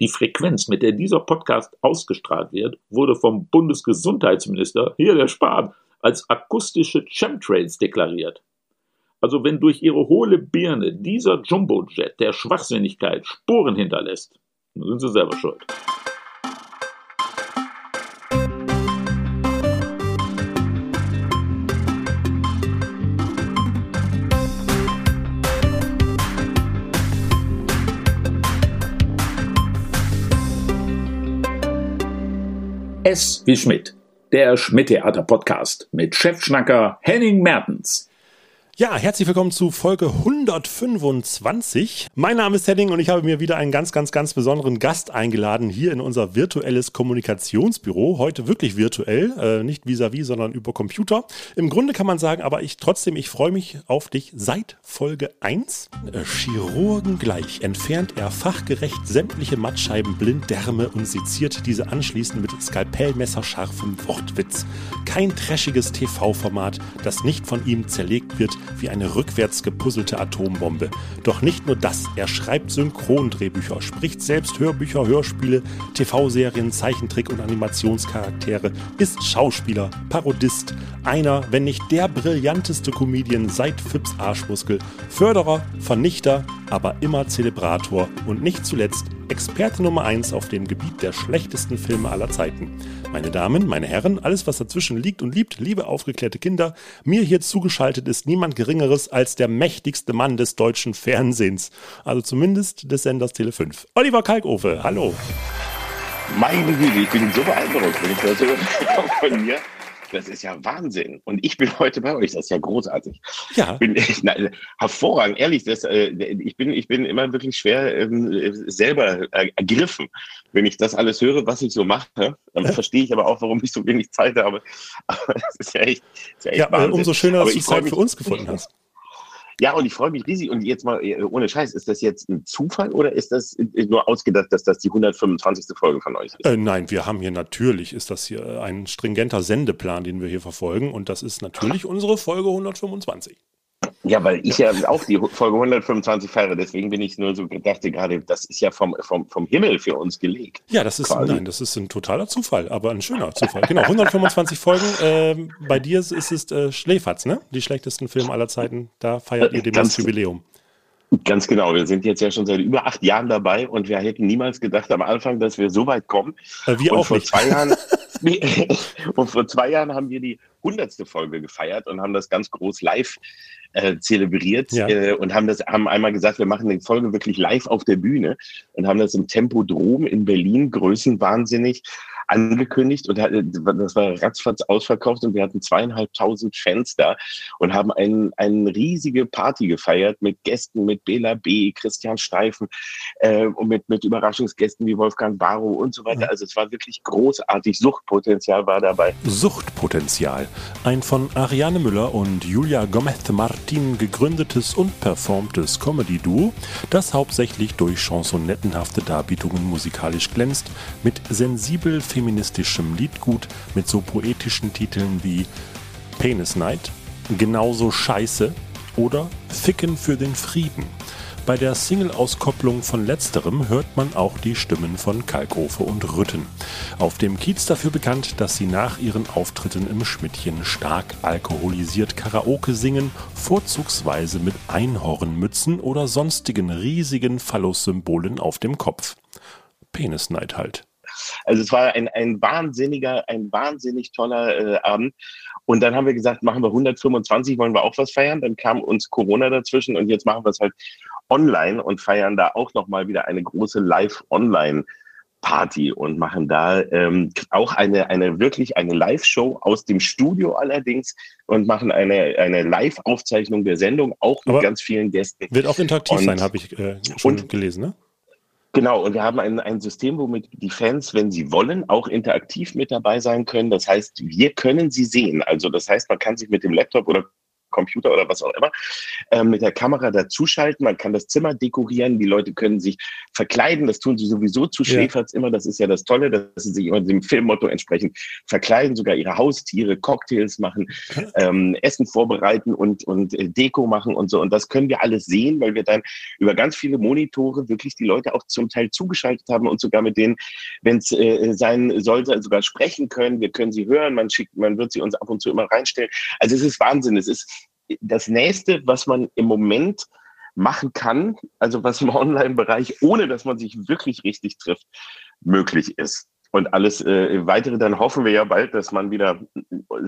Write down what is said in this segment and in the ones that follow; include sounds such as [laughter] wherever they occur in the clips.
Die Frequenz, mit der dieser Podcast ausgestrahlt wird, wurde vom Bundesgesundheitsminister, hier der Spahn, als akustische Chemtrails deklariert. Also wenn durch ihre hohle Birne dieser Jumbojet der Schwachsinnigkeit Spuren hinterlässt, dann sind sie selber schuld. Wie Schmidt, der Schmidt-Theater-Podcast mit Chefschnacker Henning Mertens. Ja, herzlich willkommen zu Folge 125. Mein Name ist Henning und ich habe mir wieder einen ganz, ganz, ganz besonderen Gast eingeladen hier in unser virtuelles Kommunikationsbüro. Heute wirklich virtuell, äh, nicht vis-à-vis, -vis, sondern über Computer. Im Grunde kann man sagen, aber ich trotzdem, ich freue mich auf dich seit Folge 1. Äh, Chirurgen gleich entfernt er fachgerecht sämtliche Mattscheiben, Blinddärme und seziert diese anschließend mit skalpellmesserscharfem Wortwitz. Kein trashiges TV-Format, das nicht von ihm zerlegt wird wie eine rückwärts gepuzzelte Atombombe. Doch nicht nur das, er schreibt Synchrondrehbücher, spricht selbst Hörbücher, Hörspiele, TV-Serien, Zeichentrick und Animationscharaktere, ist Schauspieler, Parodist, einer, wenn nicht der brillanteste Comedian seit Phipps Arschmuskel, Förderer, Vernichter, aber immer Zelebrator und nicht zuletzt Experte Nummer 1 auf dem Gebiet der schlechtesten Filme aller Zeiten. Meine Damen, meine Herren, alles was dazwischen liegt und liebt, liebe aufgeklärte Kinder, mir hier zugeschaltet ist niemand Geringeres als der mächtigste Mann des deutschen Fernsehens. Also zumindest des Senders Tele 5. Oliver Kalkofe, hallo. Meine Güte, ich bin so beeindruckt, wenn ich das höre [laughs] von mir. Das ist ja Wahnsinn. Und ich bin [laughs] heute bei euch. Das ist ja großartig. Ja. Bin, [laughs] na, hervorragend. Ehrlich, das, äh, ich, bin, ich bin immer wirklich schwer äh, selber äh, ergriffen. Wenn ich das alles höre, was ich so mache, dann ja. verstehe ich aber auch, warum ich so wenig Zeit habe. [laughs] Aber das ist ja echt, ist ja echt ja, Wahnsinn. Umso schöner, dass du Zeit für uns gefunden hast. Ja, und ich freue mich riesig. Und jetzt mal äh, ohne Scheiß, ist das jetzt ein Zufall oder ist das nur ausgedacht, dass das die 125. Folge von euch ist? Äh, nein, wir haben hier natürlich, ist das hier ein stringenter Sendeplan, den wir hier verfolgen. Und das ist natürlich unsere Folge 125. Ja, weil ich ja auch die Folge 125 feiere, deswegen bin ich nur so dachte gerade, das ist ja vom, vom, vom Himmel für uns gelegt. Ja, das ist, quasi. nein, das ist ein totaler Zufall, aber ein schöner Zufall. Genau, 125 Folgen. Äh, bei dir ist es äh, Schläferz, ne? Die schlechtesten Filme aller Zeiten. Da feiert ihr demnächst Jubiläum. Ganz genau. Wir sind jetzt ja schon seit über acht Jahren dabei und wir hätten niemals gedacht am Anfang, dass wir so weit kommen. Äh, wir und auch vor nicht. zwei Jahren [laughs] [laughs] und vor zwei Jahren haben wir die hundertste Folge gefeiert und haben das ganz groß live äh, zelebriert ja. äh, und haben das haben einmal gesagt, wir machen die Folge wirklich live auf der Bühne und haben das im Tempodrom in Berlin größenwahnsinnig angekündigt und das war ratzfatz ausverkauft und wir hatten zweieinhalbtausend Fans da und haben ein, eine riesige Party gefeiert mit Gästen, mit Bela B., Christian Steifen äh, und mit, mit Überraschungsgästen wie Wolfgang Barrow und so weiter. Also es war wirklich großartig. Suchtpotenzial war dabei. Suchtpotenzial. Ein von Ariane Müller und Julia Gomez Martin gegründetes und performtes Comedy-Duo, das hauptsächlich durch chansonettenhafte Darbietungen musikalisch glänzt, mit sensibel feministischem Liedgut mit so poetischen Titeln wie Penis Night, Genauso Scheiße oder Ficken für den Frieden. Bei der Single-Auskopplung von letzterem hört man auch die Stimmen von Kalkofe und Rütten. Auf dem Kiez dafür bekannt, dass sie nach ihren Auftritten im Schmidtchen stark alkoholisiert Karaoke singen, vorzugsweise mit Einhornmützen oder sonstigen riesigen Phallus-Symbolen auf dem Kopf. Penis Night halt. Also es war ein, ein wahnsinniger, ein wahnsinnig toller äh, Abend. Und dann haben wir gesagt, machen wir 125, wollen wir auch was feiern. Dann kam uns Corona dazwischen und jetzt machen wir es halt online und feiern da auch nochmal wieder eine große Live-Online- Party und machen da ähm, auch eine, eine wirklich eine Live-Show aus dem Studio allerdings und machen eine, eine Live-Aufzeichnung der Sendung, auch mit Aber ganz vielen Gästen. Wird auch interaktiv und, sein, habe ich äh, schon und, gelesen, ne? Genau, und wir haben ein, ein System, womit die Fans, wenn sie wollen, auch interaktiv mit dabei sein können. Das heißt, wir können sie sehen. Also das heißt, man kann sich mit dem Laptop oder Computer oder was auch immer, äh, mit der Kamera dazuschalten. Man kann das Zimmer dekorieren. Die Leute können sich verkleiden. Das tun sie sowieso zu Schläferz ja. immer. Das ist ja das Tolle, dass sie sich immer dem Filmmotto entsprechend verkleiden, sogar ihre Haustiere, Cocktails machen, ähm, Essen vorbereiten und, und äh, Deko machen und so. Und das können wir alles sehen, weil wir dann über ganz viele Monitore wirklich die Leute auch zum Teil zugeschaltet haben und sogar mit denen, wenn es äh, sein sollte, sogar sprechen können. Wir können sie hören. Man schickt, man wird sie uns ab und zu immer reinstellen. Also es ist Wahnsinn. Es ist das nächste, was man im Moment machen kann, also was im [laughs] Online-Bereich, ohne dass man sich wirklich richtig trifft, möglich ist. Und alles äh, weitere, dann hoffen wir ja bald, dass man wieder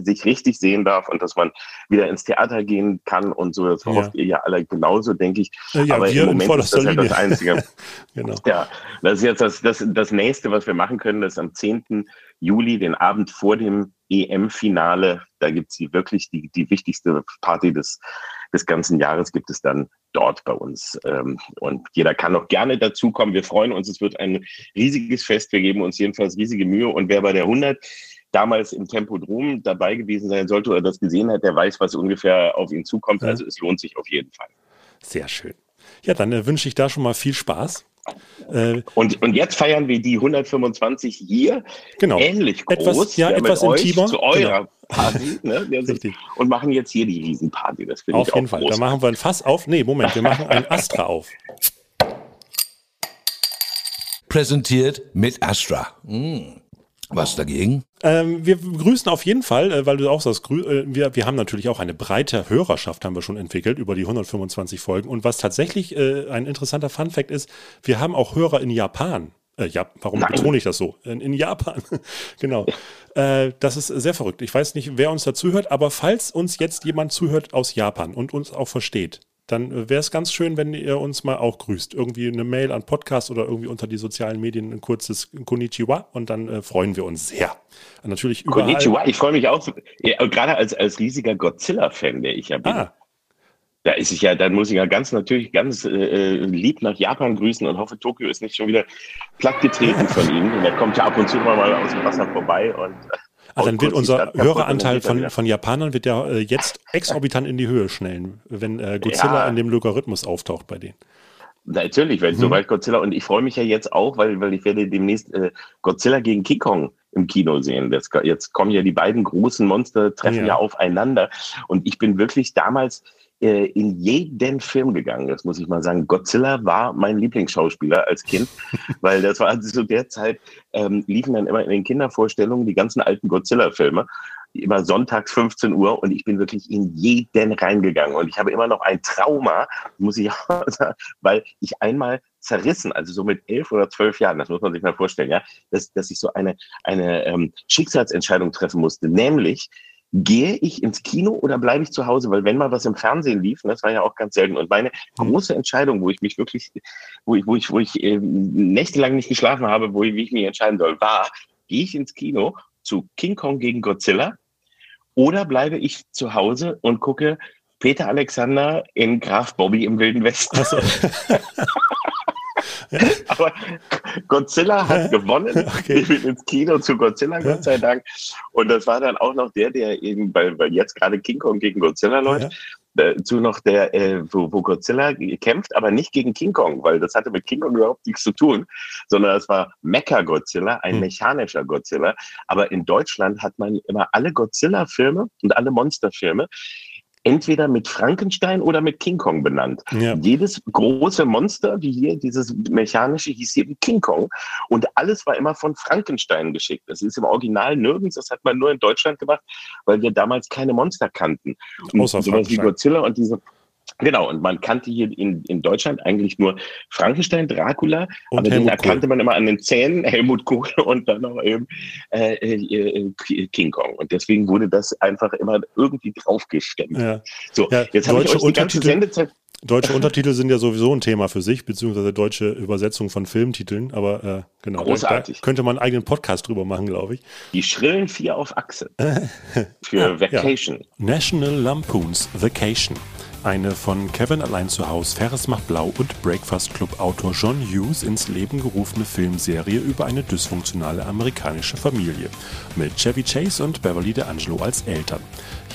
sich richtig sehen darf und dass man wieder ins Theater gehen kann und so. Das ja. hofft ihr ja alle genauso, denke ich. Ja, Aber im Moment ist das ja das Einzige. [laughs] genau. Ja, das ist jetzt das, das, das nächste, was wir machen können, das ist am 10. Juli, den Abend vor dem EM-Finale. Da gibt es wirklich die, die wichtigste Party des, des ganzen Jahres, gibt es dann dort bei uns. Ähm, und jeder kann noch gerne dazukommen. Wir freuen uns. Es wird ein riesiges Fest. Wir geben uns jedenfalls riesige Mühe. Und wer bei der 100 damals im Tempodrom dabei gewesen sein sollte oder das gesehen hat, der weiß, was ungefähr auf ihn zukommt. Also es lohnt sich auf jeden Fall. Sehr schön. Ja, dann äh, wünsche ich da schon mal viel Spaß. Äh, und, und jetzt feiern wir die 125 hier genau. ähnlich groß. Etwas, ja, etwas intimer. Zu eurer genau. Party. Ne? Richtig. Und machen jetzt hier die Riesenparty. Das Auf jeden Fall. Da machen wir ein Fass auf. Nee, Moment, wir machen ein Astra auf. Präsentiert mit Astra. Mm. Was dagegen? Ähm, wir grüßen auf jeden Fall, äh, weil du auch sagst, äh, wir, wir haben natürlich auch eine breite Hörerschaft, haben wir schon entwickelt über die 125 Folgen. Und was tatsächlich äh, ein interessanter Funfact ist, wir haben auch Hörer in Japan. Äh, ja, warum Nein. betone ich das so? In, in Japan. [laughs] genau. Äh, das ist sehr verrückt. Ich weiß nicht, wer uns dazu hört, aber falls uns jetzt jemand zuhört aus Japan und uns auch versteht, dann wäre es ganz schön, wenn ihr uns mal auch grüßt. Irgendwie eine Mail an Podcast oder irgendwie unter die sozialen Medien ein kurzes Konnichiwa und dann äh, freuen wir uns sehr. Und natürlich überall. Konnichiwa, ich freue mich auch, ja, gerade als, als riesiger Godzilla-Fan, der ich ja bin. Ah. Da ist ich ja, dann muss ich ja ganz natürlich ganz äh, äh, lieb nach Japan grüßen und hoffe, Tokio ist nicht schon wieder plattgetreten von ihm. Und er kommt ja ab und zu mal aus dem Wasser vorbei und äh, also dann wird unser Höreranteil von, von Japanern wird ja äh, jetzt exorbitant in die Höhe schnellen, wenn äh, Godzilla ja. in dem Logarithmus auftaucht bei denen. Natürlich, weil mhm. sobald Godzilla und ich freue mich ja jetzt auch, weil, weil ich werde demnächst äh, Godzilla gegen King Kong im Kino sehen. Das, jetzt kommen ja die beiden großen Monster, treffen ja. ja aufeinander. Und ich bin wirklich damals äh, in jeden Film gegangen. Das muss ich mal sagen. Godzilla war mein Lieblingsschauspieler als Kind, [laughs] weil das war also zu der Zeit, ähm, liefen dann immer in den Kindervorstellungen die ganzen alten Godzilla-Filme immer sonntags 15 Uhr und ich bin wirklich in jeden reingegangen und ich habe immer noch ein Trauma, muss ich [laughs] auch sagen, weil ich einmal zerrissen, also so mit elf oder zwölf Jahren, das muss man sich mal vorstellen, ja, dass, dass ich so eine, eine ähm, Schicksalsentscheidung treffen musste, nämlich gehe ich ins Kino oder bleibe ich zu Hause? Weil wenn mal was im Fernsehen lief, das war ja auch ganz selten. Und meine mhm. große Entscheidung, wo ich mich wirklich, wo ich, wo ich, wo ich äh, nächtelang nicht geschlafen habe, wo ich, wie ich mich entscheiden soll, war, gehe ich ins Kino zu King Kong gegen Godzilla oder bleibe ich zu Hause und gucke Peter Alexander in Graf Bobby im Wilden Westen? [laughs] [laughs] Aber Godzilla hat gewonnen. Okay. Ich bin ins Kino zu Godzilla, Gott sei Dank. Und das war dann auch noch der, der eben, weil, weil jetzt gerade King Kong gegen Godzilla läuft, dazu noch der, äh, wo, wo Godzilla kämpft, aber nicht gegen King Kong, weil das hatte mit King Kong überhaupt nichts zu tun, sondern es war Mecha Godzilla, ein hm. mechanischer Godzilla. Aber in Deutschland hat man immer alle Godzilla-Filme und alle Monster-Filme entweder mit Frankenstein oder mit King Kong benannt. Ja. Jedes große Monster, wie hier dieses mechanische, hieß hier King Kong. Und alles war immer von Frankenstein geschickt. Das ist im Original nirgends, das hat man nur in Deutschland gemacht, weil wir damals keine Monster kannten. Außer sowas wie Godzilla und diese Genau, und man kannte hier in, in Deutschland eigentlich nur Frankenstein, Dracula, und aber Helmut den erkannte Kohl. man immer an den Zähnen, [laughs] Helmut Kohl und dann auch eben äh, äh, King Kong. Und deswegen wurde das einfach immer irgendwie draufgestemmt. Ja. So, ja, jetzt habe ich euch die ganze Sendezeit Deutsche [laughs] Untertitel sind ja sowieso ein Thema für sich, beziehungsweise deutsche Übersetzung von Filmtiteln, aber äh, genau. Großartig. Da könnte man einen eigenen Podcast drüber machen, glaube ich. Die schrillen vier auf Achse. [laughs] für Vacation. Ja. National Lampoons Vacation. Eine von Kevin allein zu Hause, Ferris macht blau und Breakfast Club Autor John Hughes ins Leben gerufene Filmserie über eine dysfunktionale amerikanische Familie mit Chevy Chase und Beverly D'Angelo als Eltern.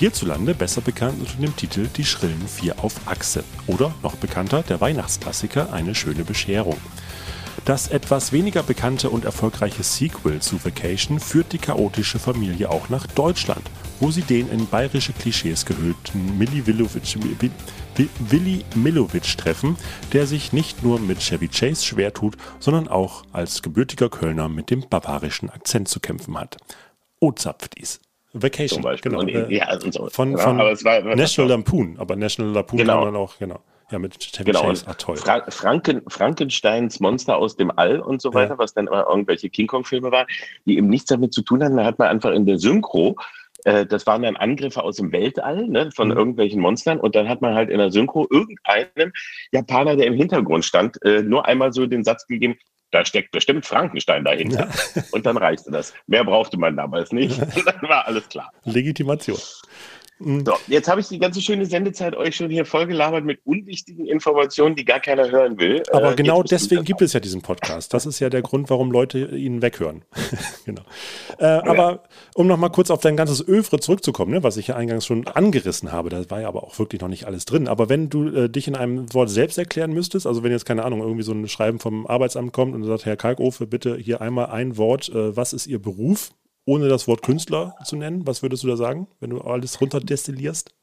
Hierzulande besser bekannt unter dem Titel Die schrillen Vier auf Achse oder noch bekannter der Weihnachtsklassiker Eine schöne Bescherung. Das etwas weniger bekannte und erfolgreiche Sequel zu Vacation führt die chaotische Familie auch nach Deutschland, wo sie den in bayerische Klischees gehüllten Milli Willi Millowitsch treffen, der sich nicht nur mit Chevy Chase schwer tut, sondern auch als gebürtiger Kölner mit dem bavarischen Akzent zu kämpfen hat. O dies. Vacation, genau. Äh, ja, so. Von, von ja, war, National Lampoon, aber National Lampoon genau. kann man auch, genau. Ja, mit genau. Chase, ah, toll. Fra Franken, Frankensteins Monster aus dem All und so weiter, ja. was dann immer irgendwelche King Kong-Filme waren, die eben nichts damit zu tun hatten. Da hat man einfach in der Synchro äh, das waren dann Angriffe aus dem Weltall ne, von mhm. irgendwelchen Monstern und dann hat man halt in der Synchro irgendeinem Japaner, der im Hintergrund stand, äh, nur einmal so den Satz gegeben, da steckt bestimmt Frankenstein dahinter. Ja. Und dann reichte das. Mehr brauchte man damals nicht. Und [laughs] dann war alles klar. Legitimation. Mhm. So, jetzt habe ich die ganze schöne Sendezeit euch schon hier vollgelabert mit unwichtigen Informationen, die gar keiner hören will. Aber äh, genau deswegen gibt es ja diesen Podcast. Das ist ja der Grund, warum Leute ihn weghören. [laughs] genau. Äh, ja. Aber um nochmal kurz auf dein ganzes Övre zurückzukommen, ne, was ich ja eingangs schon angerissen habe, da war ja aber auch wirklich noch nicht alles drin. Aber wenn du äh, dich in einem Wort selbst erklären müsstest, also wenn jetzt keine Ahnung, irgendwie so ein Schreiben vom Arbeitsamt kommt und sagt, Herr Kalkofe, bitte hier einmal ein Wort, äh, was ist Ihr Beruf? Ohne das Wort Künstler zu nennen? Was würdest du da sagen, wenn du alles runterdestillierst?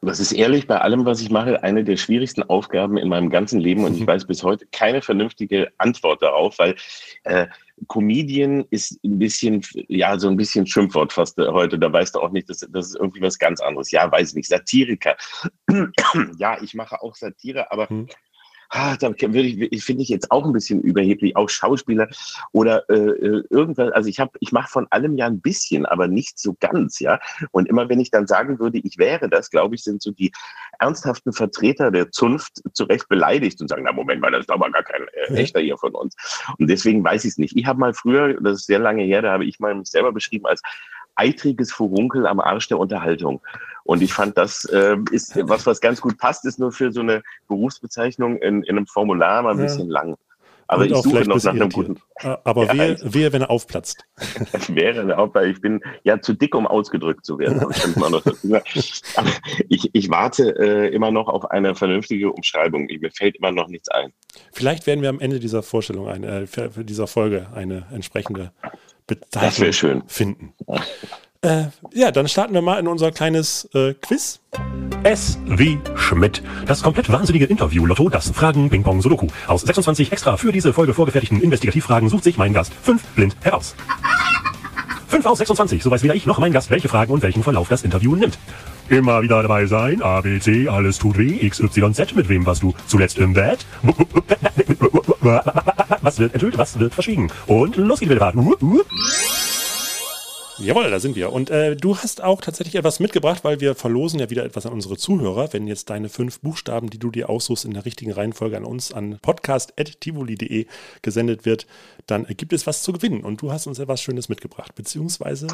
Das ist ehrlich bei allem, was ich mache, eine der schwierigsten Aufgaben in meinem ganzen Leben und ich [laughs] weiß bis heute keine vernünftige Antwort darauf, weil äh, Comedian ist ein bisschen, ja, so ein bisschen Schimpfwort fast heute. Da weißt du auch nicht, das, das ist irgendwie was ganz anderes. Ja, weiß ich nicht. Satiriker. [clears throat] ja, ich mache auch Satire, aber hm ah, da würde ich, ich finde ich jetzt auch ein bisschen überheblich, auch Schauspieler oder äh, äh irgendwas. Also ich habe, ich mache von allem ja ein bisschen, aber nicht so ganz, ja. Und immer wenn ich dann sagen würde, ich wäre das, glaube ich, sind so die ernsthaften Vertreter der Zunft zu Recht beleidigt und sagen, na Moment mal, das ist aber gar kein äh, echter hier von uns. Und deswegen weiß ich es nicht. Ich habe mal früher, das ist sehr lange her, da habe ich mal mich selber beschrieben als eitriges Furunkel am Arsch der Unterhaltung. Und ich fand, das äh, ist was, was ganz gut passt, ist nur für so eine Berufsbezeichnung in, in einem Formular mal ein bisschen lang. Aber ich suche noch nach einem guten. Aber ja, wehe, wehe, wenn er aufplatzt. wäre auch, weil ich bin ja zu dick, um ausgedrückt zu werden. Ich, ich warte äh, immer noch auf eine vernünftige Umschreibung. Mir fällt immer noch nichts ein. Vielleicht werden wir am Ende dieser Vorstellung, eine, äh, dieser Folge, eine entsprechende Bezeichnung schön. finden. [laughs] Äh, ja, dann starten wir mal in unser kleines äh, Quiz. S wie Schmidt. Das komplett wahnsinnige Interview-Lotto, das Fragen Ping Pong Sudoku. Aus 26 extra für diese Folge vorgefertigten Investigativfragen sucht sich mein Gast fünf blind heraus. 5 aus 26, so weiß weder ich noch mein Gast, welche Fragen und welchen Verlauf das Interview nimmt. Immer wieder dabei sein, A, B, C, alles tut weh, X, Y, Z, mit wem warst du zuletzt im Bett? Was wird enthüllt, was wird verschwiegen? Und los geht's wieder. Jawohl, da sind wir. Und äh, du hast auch tatsächlich etwas mitgebracht, weil wir verlosen ja wieder etwas an unsere Zuhörer. Wenn jetzt deine fünf Buchstaben, die du dir aussuchst, in der richtigen Reihenfolge an uns an podcast.tivoli.de gesendet wird, dann gibt es was zu gewinnen. Und du hast uns etwas Schönes mitgebracht, beziehungsweise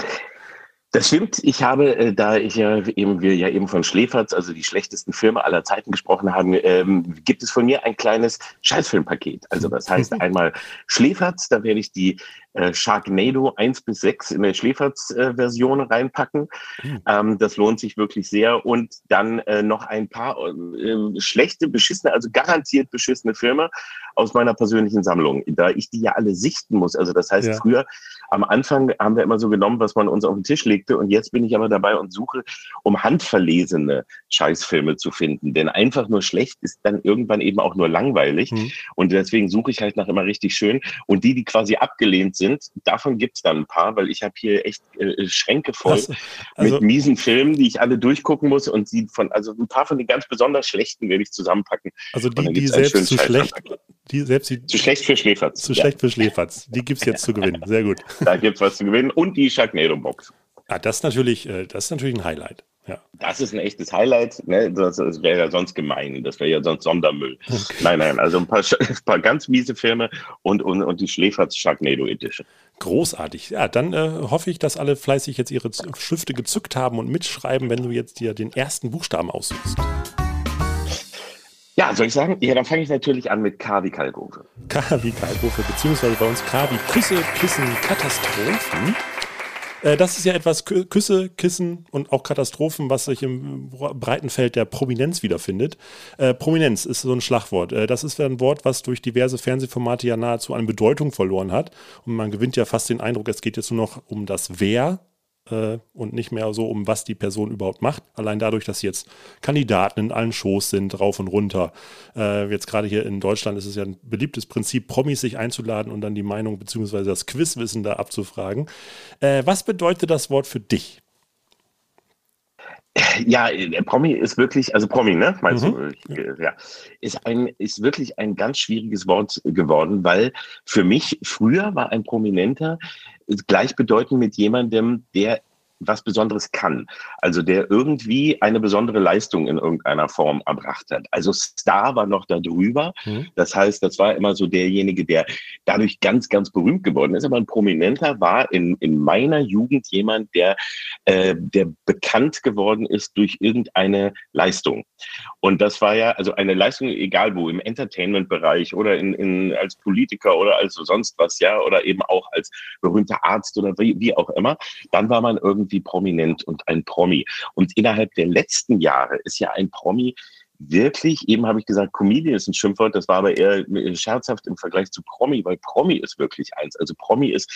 das stimmt. Ich habe, äh, da ich ja eben, wir ja eben von Schläferz, also die schlechtesten Filme aller Zeiten gesprochen haben, ähm, gibt es von mir ein kleines Scheißfilmpaket. Also das heißt [laughs] einmal Schläferz, da werde ich die äh, Sharknado 1 bis 6 in der Schläferz-Version äh, reinpacken. Mhm. Ähm, das lohnt sich wirklich sehr. Und dann äh, noch ein paar äh, schlechte, beschissene, also garantiert beschissene Filme aus meiner persönlichen Sammlung, da ich die ja alle sichten muss. Also das heißt, ja. früher am Anfang haben wir immer so genommen, was man uns auf den Tisch legte. Und jetzt bin ich aber dabei und suche, um handverlesene Scheißfilme zu finden. Denn einfach nur schlecht ist dann irgendwann eben auch nur langweilig. Mhm. Und deswegen suche ich halt nach immer richtig schön. Und die, die quasi abgelehnt sind, davon gibt es dann ein paar, weil ich habe hier echt äh, Schränke voll also, mit miesen Filmen, die ich alle durchgucken muss. Und sie von, also ein paar von den ganz besonders schlechten werde ich zusammenpacken. Also die, die selbst zu schlecht, die selbst die, zu schlecht für Schläferz. Zu ja. schlecht für Schläferz. Die gibt es jetzt zu gewinnen. Sehr gut. [laughs] Da gibt es was zu gewinnen. Und die Sharknado-Box. Ah, das ist natürlich, äh, das ist natürlich ein Highlight. Ja. Das ist ein echtes Highlight. Ne? Das, das wäre ja sonst gemein. Das wäre ja sonst Sondermüll. Okay. Nein, nein, also ein paar, ein [laughs] paar ganz miese Filme und, und, und die Schläferz Sharknado Edition. Großartig. Ja, dann äh, hoffe ich, dass alle fleißig jetzt ihre Stifte gezückt haben und mitschreiben, wenn du jetzt dir den ersten Buchstaben aussuchst. Ja, soll ich sagen? Ja, dann fange ich natürlich an mit K wie Kalkofe. K wie Kalkofe, beziehungsweise bei uns K wie Küsse, Kissen, Katastrophen. Äh, das ist ja etwas Küsse, Kissen und auch Katastrophen, was sich im breiten Feld der Prominenz wiederfindet. Äh, Prominenz ist so ein Schlagwort. Äh, das ist ein Wort, was durch diverse Fernsehformate ja nahezu an Bedeutung verloren hat. Und man gewinnt ja fast den Eindruck, es geht jetzt nur noch um das Wer äh, und nicht mehr so um, was die Person überhaupt macht. Allein dadurch, dass jetzt Kandidaten in allen Shows sind, rauf und runter. Äh, jetzt gerade hier in Deutschland ist es ja ein beliebtes Prinzip, Promis sich einzuladen und dann die Meinung bzw. das Quizwissen da abzufragen. Äh, was bedeutet das Wort für dich? Ja, Promi ist wirklich, also Promi, ne? Meinst mhm. du? Ja, ist ein, ist wirklich ein ganz schwieriges Wort geworden, weil für mich früher war ein Prominenter gleichbedeutend mit jemandem, der was Besonderes kann. Also der irgendwie eine besondere Leistung in irgendeiner Form erbracht hat. Also Star war noch da drüber. Mhm. Das heißt, das war immer so derjenige, der dadurch ganz, ganz berühmt geworden ist. Aber ein Prominenter war in, in meiner Jugend jemand, der, äh, der bekannt geworden ist durch irgendeine Leistung. Und das war ja, also eine Leistung, egal wo, im Entertainment-Bereich oder in, in, als Politiker oder als sonst was, ja, oder eben auch als berühmter Arzt oder wie, wie auch immer. Dann war man irgendwie irgendwie prominent und ein Promi. Und innerhalb der letzten Jahre ist ja ein Promi wirklich, eben habe ich gesagt, Comedian ist ein Schimpfwort, das war aber eher scherzhaft im Vergleich zu Promi, weil Promi ist wirklich eins. Also Promi ist,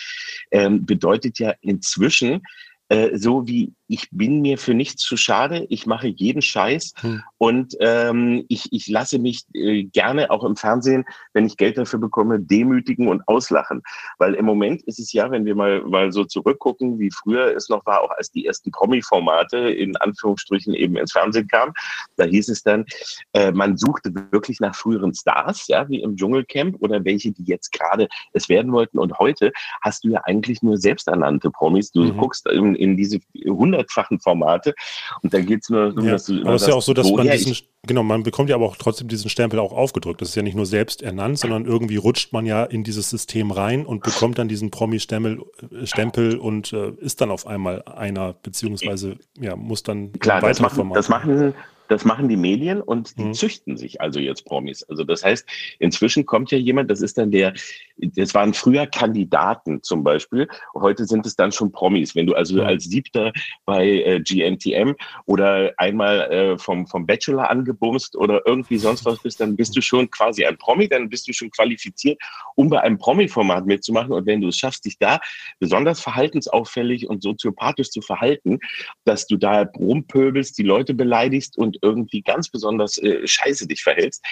ähm, bedeutet ja inzwischen, äh, so wie ich bin mir für nichts zu schade, ich mache jeden Scheiß hm. und ähm, ich, ich lasse mich äh, gerne auch im Fernsehen, wenn ich Geld dafür bekomme, demütigen und auslachen. Weil im Moment ist es ja, wenn wir mal, mal so zurückgucken, wie früher es noch war, auch als die ersten Promi-Formate in Anführungsstrichen eben ins Fernsehen kamen, da hieß es dann, äh, man suchte wirklich nach früheren Stars, ja, wie im Dschungelcamp oder welche, die jetzt gerade es werden wollten. Und heute hast du ja eigentlich nur selbsternannte Promis. Du mhm. guckst in, in diese 100 hundertfachen Formate. Und da geht es nur um ja. das. Aber es ist ja auch so, dass man diesen, genau, man bekommt ja aber auch trotzdem diesen Stempel auch aufgedrückt. Das ist ja nicht nur selbst ernannt, sondern irgendwie rutscht man ja in dieses System rein und bekommt dann diesen Promi-Stempel äh, Stempel und äh, ist dann auf einmal einer, beziehungsweise ja, muss dann Klar, das machen, das machen, das machen die Medien und die mhm. züchten sich also jetzt Promis. Also das heißt, inzwischen kommt ja jemand, das ist dann der, das waren früher Kandidaten zum Beispiel, heute sind es dann schon Promis. Wenn du also als Siebter bei äh, GNTM oder einmal äh, vom, vom Bachelor angebumst oder irgendwie sonst was bist, dann bist du schon quasi ein Promi, dann bist du schon qualifiziert, um bei einem Promi-Format mitzumachen. Und wenn du es schaffst, dich da besonders verhaltensauffällig und soziopathisch zu verhalten, dass du da rumpöbelst, die Leute beleidigst und irgendwie ganz besonders äh, scheiße dich verhältst,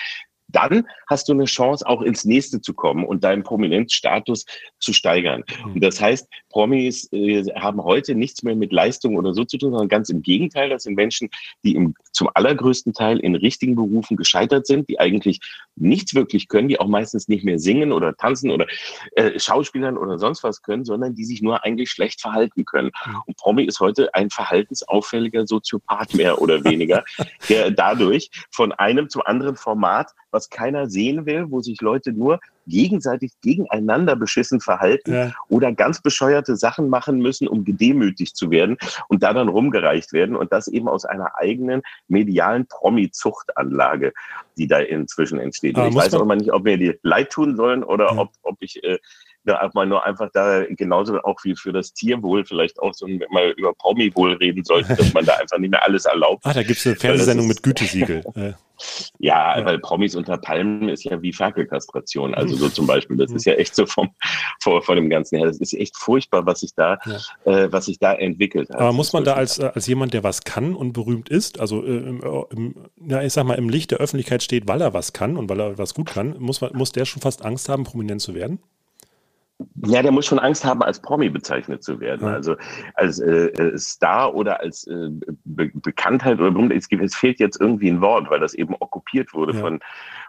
dann hast du eine Chance, auch ins nächste zu kommen und deinen Prominenzstatus zu steigern. Mhm. Und das heißt, Promis äh, haben heute nichts mehr mit Leistung oder so zu tun, sondern ganz im Gegenteil. Das sind Menschen, die im, zum allergrößten Teil in richtigen Berufen gescheitert sind, die eigentlich nichts wirklich können, die auch meistens nicht mehr singen oder tanzen oder äh, Schauspielern oder sonst was können, sondern die sich nur eigentlich schlecht verhalten können. Mhm. Und Promi ist heute ein verhaltensauffälliger Soziopath mehr oder weniger, [laughs] der dadurch von einem zum anderen Format was keiner sehen will, wo sich Leute nur gegenseitig gegeneinander beschissen verhalten ja. oder ganz bescheuerte Sachen machen müssen, um gedemütigt zu werden und da dann rumgereicht werden und das eben aus einer eigenen medialen Promi-Zuchtanlage, die da inzwischen entsteht. ich weiß auch immer nicht, ob mir die leid tun sollen oder ja. ob, ob ich äh, mal nur einfach da genauso auch wie für das Tierwohl vielleicht auch so mal über Promi-Wohl reden sollte, dass man da einfach nicht mehr alles erlaubt. Ah, da gibt es eine Fernsehsendung mit Gütesiegel. [laughs] ja, ja, weil Promis unter Palmen ist ja wie Ferkelkastration. Also so zum Beispiel, das ist ja echt so vom, vor, vor dem Ganzen her. Das ist echt furchtbar, was sich da, ja. äh, was sich da entwickelt hat. Aber muss man da als, äh, als jemand, der was kann und berühmt ist, also äh, im, äh, im, ja, ich sag mal, im Licht der Öffentlichkeit steht, weil er was kann und weil er was gut kann, muss, man, muss der schon fast Angst haben, prominent zu werden? Ja, der muss schon Angst haben, als Promi bezeichnet zu werden. Also als äh, äh, Star oder als äh, Be Bekanntheit oder. Es, es fehlt jetzt irgendwie ein Wort, weil das eben okkupiert wurde ja. von,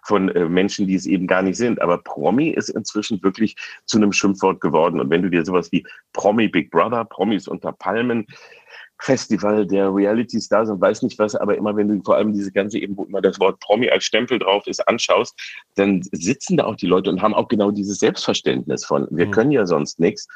von äh, Menschen, die es eben gar nicht sind. Aber Promi ist inzwischen wirklich zu einem Schimpfwort geworden. Und wenn du dir sowas wie Promi Big Brother, Promis unter Palmen, Festival der Reality Stars und weiß nicht was, aber immer wenn du vor allem diese ganze eben, wo immer das Wort Promi als Stempel drauf ist, anschaust, dann sitzen da auch die Leute und haben auch genau dieses Selbstverständnis von, wir mhm. können ja sonst nichts.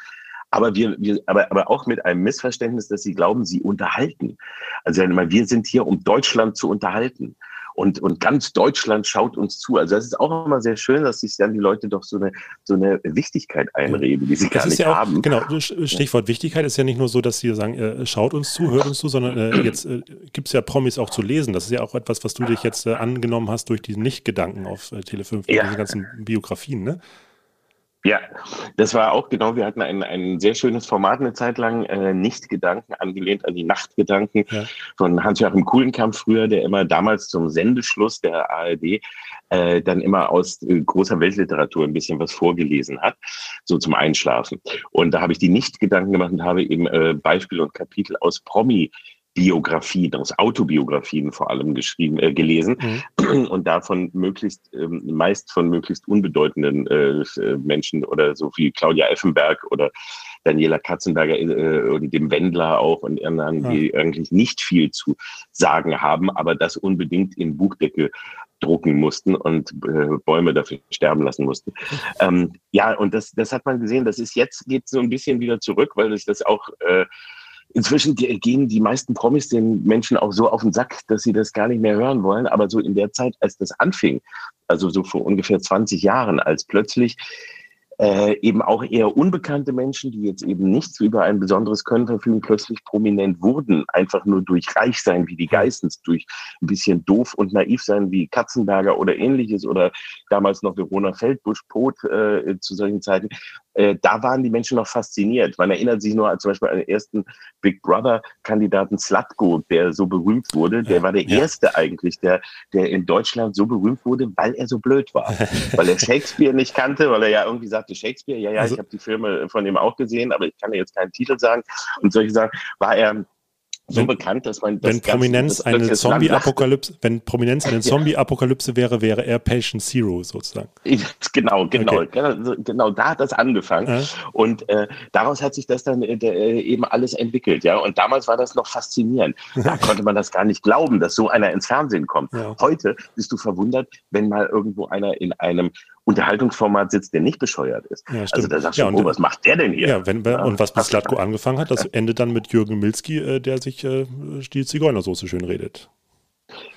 Aber wir, wir, aber, aber auch mit einem Missverständnis, dass sie glauben, sie unterhalten. Also wir sind hier, um Deutschland zu unterhalten. Und, und ganz Deutschland schaut uns zu. Also das ist auch immer sehr schön, dass sich dann die Leute doch so eine, so eine Wichtigkeit einreden, die sie das gar nicht ja auch, haben. Genau, Stichwort Wichtigkeit ist ja nicht nur so, dass sie sagen, äh, schaut uns zu, hört uns zu, sondern äh, [clears throat] jetzt äh, gibt es ja Promis auch zu lesen. Das ist ja auch etwas, was du dich jetzt äh, angenommen hast durch die Nicht-Gedanken auf äh, Tele5, ja. diese ganzen Biografien, ne? Ja, das war auch genau, wir hatten ein, ein sehr schönes Format eine Zeit lang, äh, Nicht-Gedanken, angelehnt an die Nachtgedanken ja. von Hans-Joachim Kuhlenkamp früher, der immer damals zum Sendeschluss der ARD äh, dann immer aus äh, großer Weltliteratur ein bisschen was vorgelesen hat, so zum Einschlafen. Und da habe ich die Nicht-Gedanken gemacht und habe eben äh, Beispiele und Kapitel aus Promi Biografien, aus Autobiografien vor allem geschrieben, äh, gelesen mhm. und davon möglichst, ähm, meist von möglichst unbedeutenden äh, Menschen oder so wie Claudia Effenberg oder Daniela Katzenberger äh, und dem Wendler auch und anderen, ja. die eigentlich nicht viel zu sagen haben, aber das unbedingt in Buchdecke drucken mussten und äh, Bäume dafür sterben lassen mussten. Ähm, ja, und das, das hat man gesehen. Das ist jetzt geht so ein bisschen wieder zurück, weil sich das auch äh, inzwischen gehen die meisten Promis den Menschen auch so auf den Sack, dass sie das gar nicht mehr hören wollen. Aber so in der Zeit, als das anfing, also so vor ungefähr 20 Jahren, als plötzlich äh, eben auch eher unbekannte Menschen, die jetzt eben nichts über ein besonderes Können verfügen, plötzlich prominent wurden, einfach nur durch reich sein wie die Geistens, durch ein bisschen doof und naiv sein wie Katzenberger oder ähnliches oder damals noch Verona Feldbusch-Pot äh, zu solchen Zeiten äh, da waren die Menschen noch fasziniert. Man erinnert sich nur zum Beispiel an den ersten Big Brother-Kandidaten Slatko, der so berühmt wurde. Der war der ja. erste eigentlich, der, der in Deutschland so berühmt wurde, weil er so blöd war. [laughs] weil er Shakespeare nicht kannte, weil er ja irgendwie sagte, Shakespeare, ja, ja, also, ich habe die Filme von ihm auch gesehen, aber ich kann ja jetzt keinen Titel sagen. Und solche Sachen war er so wenn, bekannt, dass man das wenn Prominenz das eine Zombie-Apokalypse, wenn Prominenz eine [laughs] Zombie-Apokalypse wäre, wäre er Patient Zero sozusagen. Genau, genau, okay. genau, genau, da hat das angefangen ja. und äh, daraus hat sich das dann äh, äh, eben alles entwickelt, ja. Und damals war das noch faszinierend. [laughs] Da konnte man das gar nicht glauben, dass so einer ins Fernsehen kommt. Ja. Heute bist du verwundert, wenn mal irgendwo einer in einem Unterhaltungsformat sitzt, der nicht bescheuert ist. Ja, also da sagst du, ja, oh, was macht der denn hier? Ja, wenn, und was mit Slatko angefangen hat, das [laughs] endet dann mit Jürgen Milski, äh, der sich äh, die Zigeunersoße schön redet.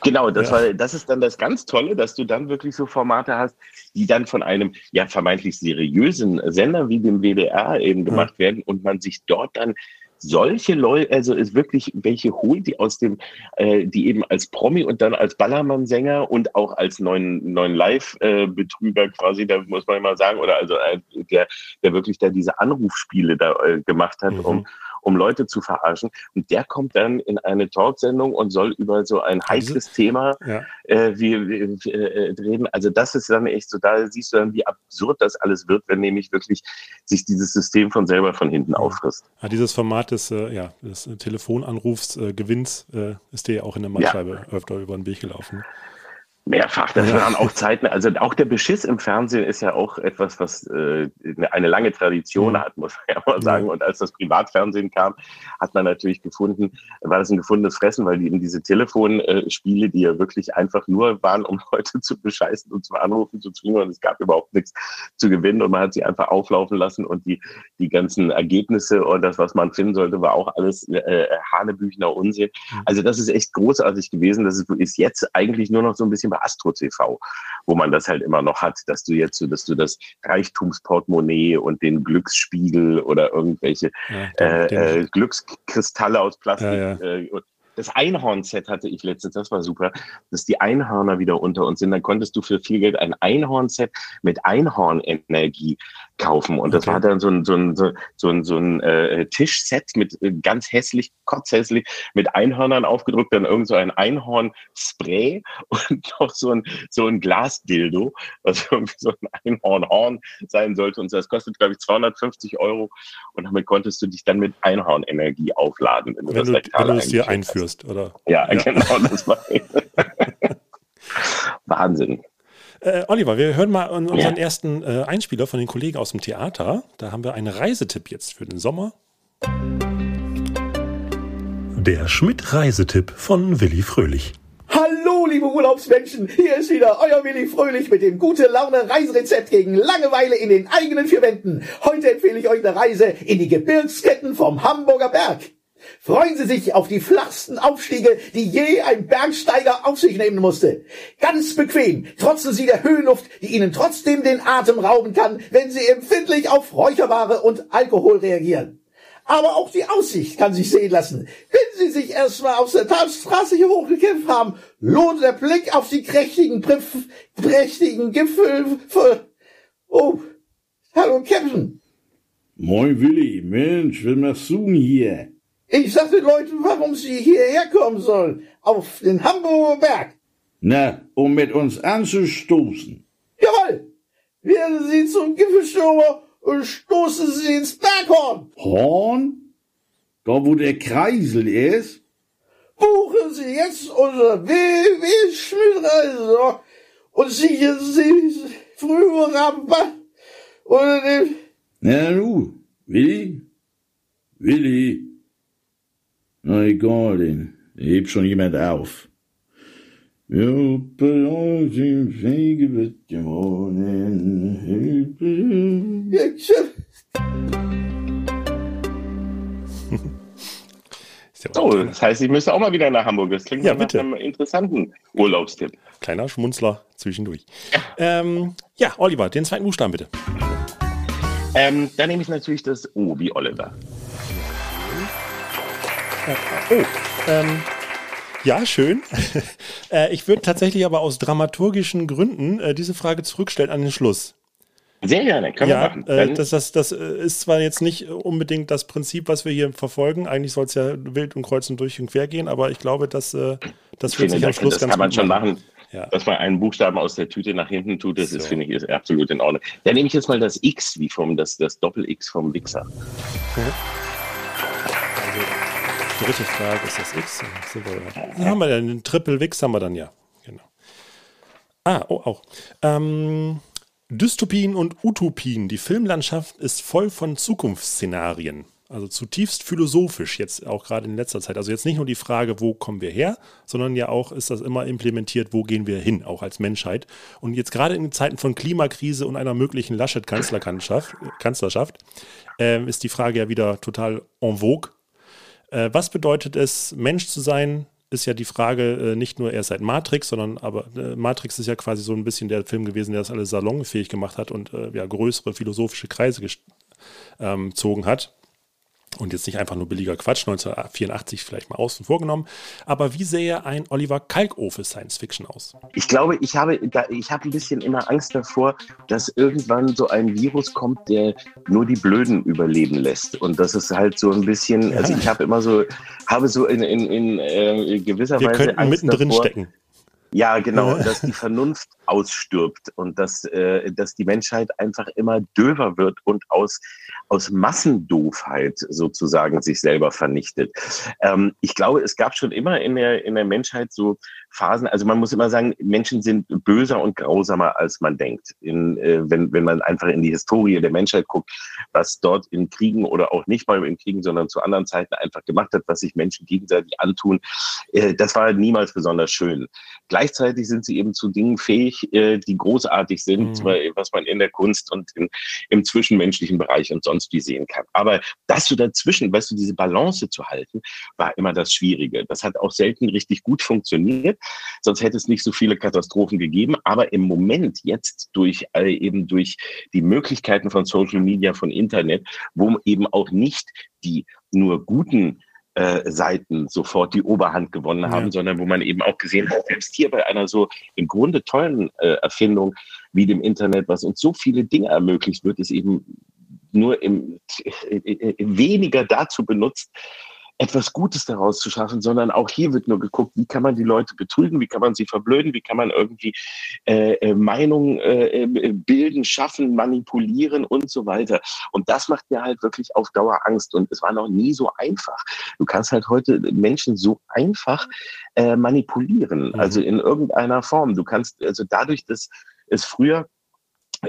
Genau, das, ja. war, das ist dann das ganz Tolle, dass du dann wirklich so Formate hast, die dann von einem ja vermeintlich seriösen Sender wie dem WDR eben gemacht ja. werden und man sich dort dann solche Leute, also ist wirklich welche holt, die aus dem, äh, die eben als Promi und dann als Ballermann-Sänger und auch als neuen, neuen Live-Betrüger quasi, da muss man mal sagen, oder also äh, der, der wirklich da diese Anrufspiele da äh, gemacht hat, mhm. um um Leute zu verarschen. Und der kommt dann in eine Talksendung und soll über so ein heikles Thema ja. äh, wie, wie, äh, reden. Also das ist dann echt so, da siehst du dann, wie absurd das alles wird, wenn nämlich wirklich sich dieses System von selber von hinten auffrisst. Ja, dieses Format des, äh, ja, des Telefonanrufs, äh, Gewinns, äh, ist dir ja auch in der Mattscheibe öfter über den Weg gelaufen. Mehrfach. Das ja. waren auch Zeiten, also auch der Beschiss im Fernsehen ist ja auch etwas, was äh, eine lange Tradition mhm. hat, muss man ja mal sagen. Und als das Privatfernsehen kam, hat man natürlich gefunden, war das ein gefundenes Fressen, weil eben diese Telefonspiele, die ja wirklich einfach nur waren, um [laughs] Leute zu bescheißen und zu anrufen zu zwingen und es gab überhaupt nichts zu gewinnen und man hat sie einfach auflaufen lassen und die, die ganzen Ergebnisse und das, was man finden sollte, war auch alles äh, Hanebüchner Unsinn. Also das ist echt großartig gewesen. Das ist, ist jetzt eigentlich nur noch so ein bisschen bei Astro TV, wo man das halt immer noch hat, dass du jetzt so, dass du das Reichtumsportemonnaie und den Glücksspiegel oder irgendwelche ja, den, äh, äh, Glückskristalle aus Plastik ja, ja. Äh, das Einhorn-Set hatte ich letztens, das war super, dass die Einhörner wieder unter uns sind. Dann konntest du für viel Geld ein Einhorn-Set mit Einhornenergie kaufen. Und das okay. war dann so ein, so ein, so ein, so ein äh, Tischset mit äh, ganz hässlich, kotzhässlich, mit Einhörnern aufgedruckt, dann irgend so ein Einhorn-Spray [laughs] und noch so ein, so ein Glasdildo, was irgendwie so ein Einhornhorn sein sollte. Und das kostet, glaube ich, 250 Euro. Und damit konntest du dich dann mit Einhornenergie aufladen, wenn du wenn das du, wenn du es hier einführst, oder? Ja, ja. [laughs] genau, das war [laughs] Wahnsinn. Äh, Oliver, wir hören mal unseren ja. ersten äh, Einspieler von den Kollegen aus dem Theater. Da haben wir einen Reisetipp jetzt für den Sommer. Der Schmidt-Reisetipp von Willi Fröhlich. Hallo, liebe Urlaubsmenschen, hier ist wieder euer Willi Fröhlich mit dem gute Laune Reiserezept gegen Langeweile in den eigenen vier Wänden. Heute empfehle ich euch eine Reise in die Gebirgsketten vom Hamburger Berg. Freuen Sie sich auf die flachsten Aufstiege, die je ein Bergsteiger auf sich nehmen musste. Ganz bequem trotzen Sie der Höhenluft, die Ihnen trotzdem den Atem rauben kann, wenn Sie empfindlich auf Räucherware und Alkohol reagieren. Aber auch die Aussicht kann sich sehen lassen. Wenn Sie sich erstmal aus der Talstraße hier hochgekämpft haben, lohnt der Blick auf die prächtigen, prächtigen Gipfel. Oh, hallo Captain. Moin Willi, Mensch, was machst du hier? Ich sag den Leuten, warum sie hierher kommen sollen. Auf den Hamburger Berg. Na, um mit uns anzustoßen. Jawohl. Werden Sie zum Gipfelstürmer und stoßen Sie ins Berghorn. Horn? Da wo der Kreisel ist? Buchen Sie jetzt unser www.schmidreise und sichern Sie früher Rabatt unter dem... Na nu, Willi? Willi? Na egal, hebt schon jemand auf. Ja, dem gewonnen. Oh, das heißt, ich müsste auch mal wieder nach Hamburg. Das klingt Ja, nach bitte. einem interessanten Urlaubstipp. Kleiner Schmunzler zwischendurch. Ähm, ja, Oliver, den zweiten Buchstaben bitte. Ähm, dann nehme ich natürlich das O wie Oliver. Oh, ähm, ja, schön. [laughs] äh, ich würde tatsächlich aber aus dramaturgischen Gründen äh, diese Frage zurückstellen an den Schluss. Sehr gerne, können wir Ja, machen. äh, das, das, das äh, ist zwar jetzt nicht unbedingt das Prinzip, was wir hier verfolgen. Eigentlich soll es ja wild und kreuzend durch und quer gehen, aber ich glaube, dass äh, das wird sich am das, Schluss das ganz kann man schon machen. Ja. Dass man einen Buchstaben aus der Tüte nach hinten tut, das ist, So. finde ich, ist absolut in Ordnung. Dann nehme ich jetzt mal das X, wie vom, das, das Doppel-X vom Wichser. Die richtige Frage ist das X. Dann dann haben wir ja den Triple Wix haben wir dann ja. Genau. Ah, oh, auch. Ähm, Dystopien und Utopien. Die Filmlandschaft ist voll von Zukunftsszenarien. Also zutiefst philosophisch jetzt auch gerade in letzter Zeit. Also jetzt nicht nur die Frage, wo kommen wir her, sondern ja auch ist das immer implementiert, wo gehen wir hin, auch als Menschheit. Und jetzt gerade in Zeiten von Klimakrise und einer möglichen Laschet-Kanzlerschaft Kanzlerschaft, ähm, ist die Frage ja wieder total en vogue. Äh, was bedeutet es, Mensch zu sein? Ist ja die Frage äh, nicht nur erst seit Matrix, sondern aber äh, Matrix ist ja quasi so ein bisschen der Film gewesen, der das alles salonfähig gemacht hat und äh, ja, größere philosophische Kreise gest- ähm, gezogen hat. Und jetzt nicht einfach nur billiger Quatsch, 1984 vielleicht mal außen vorgenommen. Aber wie sähe ein Oliver Kalkofe Science Fiction aus? Ich glaube, ich habe, ich habe ein bisschen immer Angst davor, dass irgendwann so ein Virus kommt, der nur die Blöden überleben lässt. Und das ist halt so ein bisschen, Ja. also ich habe immer so, habe so in, in, in äh, gewisser Wir Weise könnten Angst mittendrin davor, stecken. Ja, genau, dass die Vernunft ausstirbt und dass, äh, dass die Menschheit einfach immer döver wird und aus, aus Massendoofheit sozusagen sich selber vernichtet. Ähm, ich glaube, es gab schon immer in der, in der Menschheit so Phasen, also man muss immer sagen, Menschen sind böser und grausamer, als man denkt. In, äh, wenn, wenn man einfach in die Historie der Menschheit guckt, was dort in Kriegen oder auch nicht mal in Kriegen, sondern zu anderen Zeiten einfach gemacht hat, was sich Menschen gegenseitig antun, äh, das war niemals besonders schön. Gleichzeitig sind sie eben zu Dingen fähig, äh, die großartig sind, Mhm. was man in der Kunst und in, im zwischenmenschlichen Bereich und sonst wie sehen kann. Aber das so dazwischen, weißt du, diese Balance zu halten, war immer das Schwierige. Das hat auch selten richtig gut funktioniert, sonst hätte es nicht so viele Katastrophen gegeben. Aber im Moment jetzt durch äh, eben durch die Möglichkeiten von Social Media, von Internet, wo eben auch nicht die nur guten äh, Seiten sofort die Oberhand gewonnen haben, Ja. sondern wo man eben auch gesehen hat, selbst hier bei einer so im Grunde tollen äh, Erfindung wie dem Internet, was uns so viele Dinge ermöglicht, wird es eben nur im, äh, äh, weniger dazu benutzt, etwas Gutes daraus zu schaffen, sondern auch hier wird nur geguckt, wie kann man die Leute betrügen, wie kann man sie verblöden, wie kann man irgendwie äh, äh, Meinungen äh, äh, bilden, schaffen, manipulieren und so weiter. Und das macht mir halt wirklich auf Dauer Angst. Und es war noch nie so einfach. Du kannst halt heute Menschen so einfach äh, manipulieren, Mhm. also in irgendeiner Form. Du kannst, also dadurch, dass es früher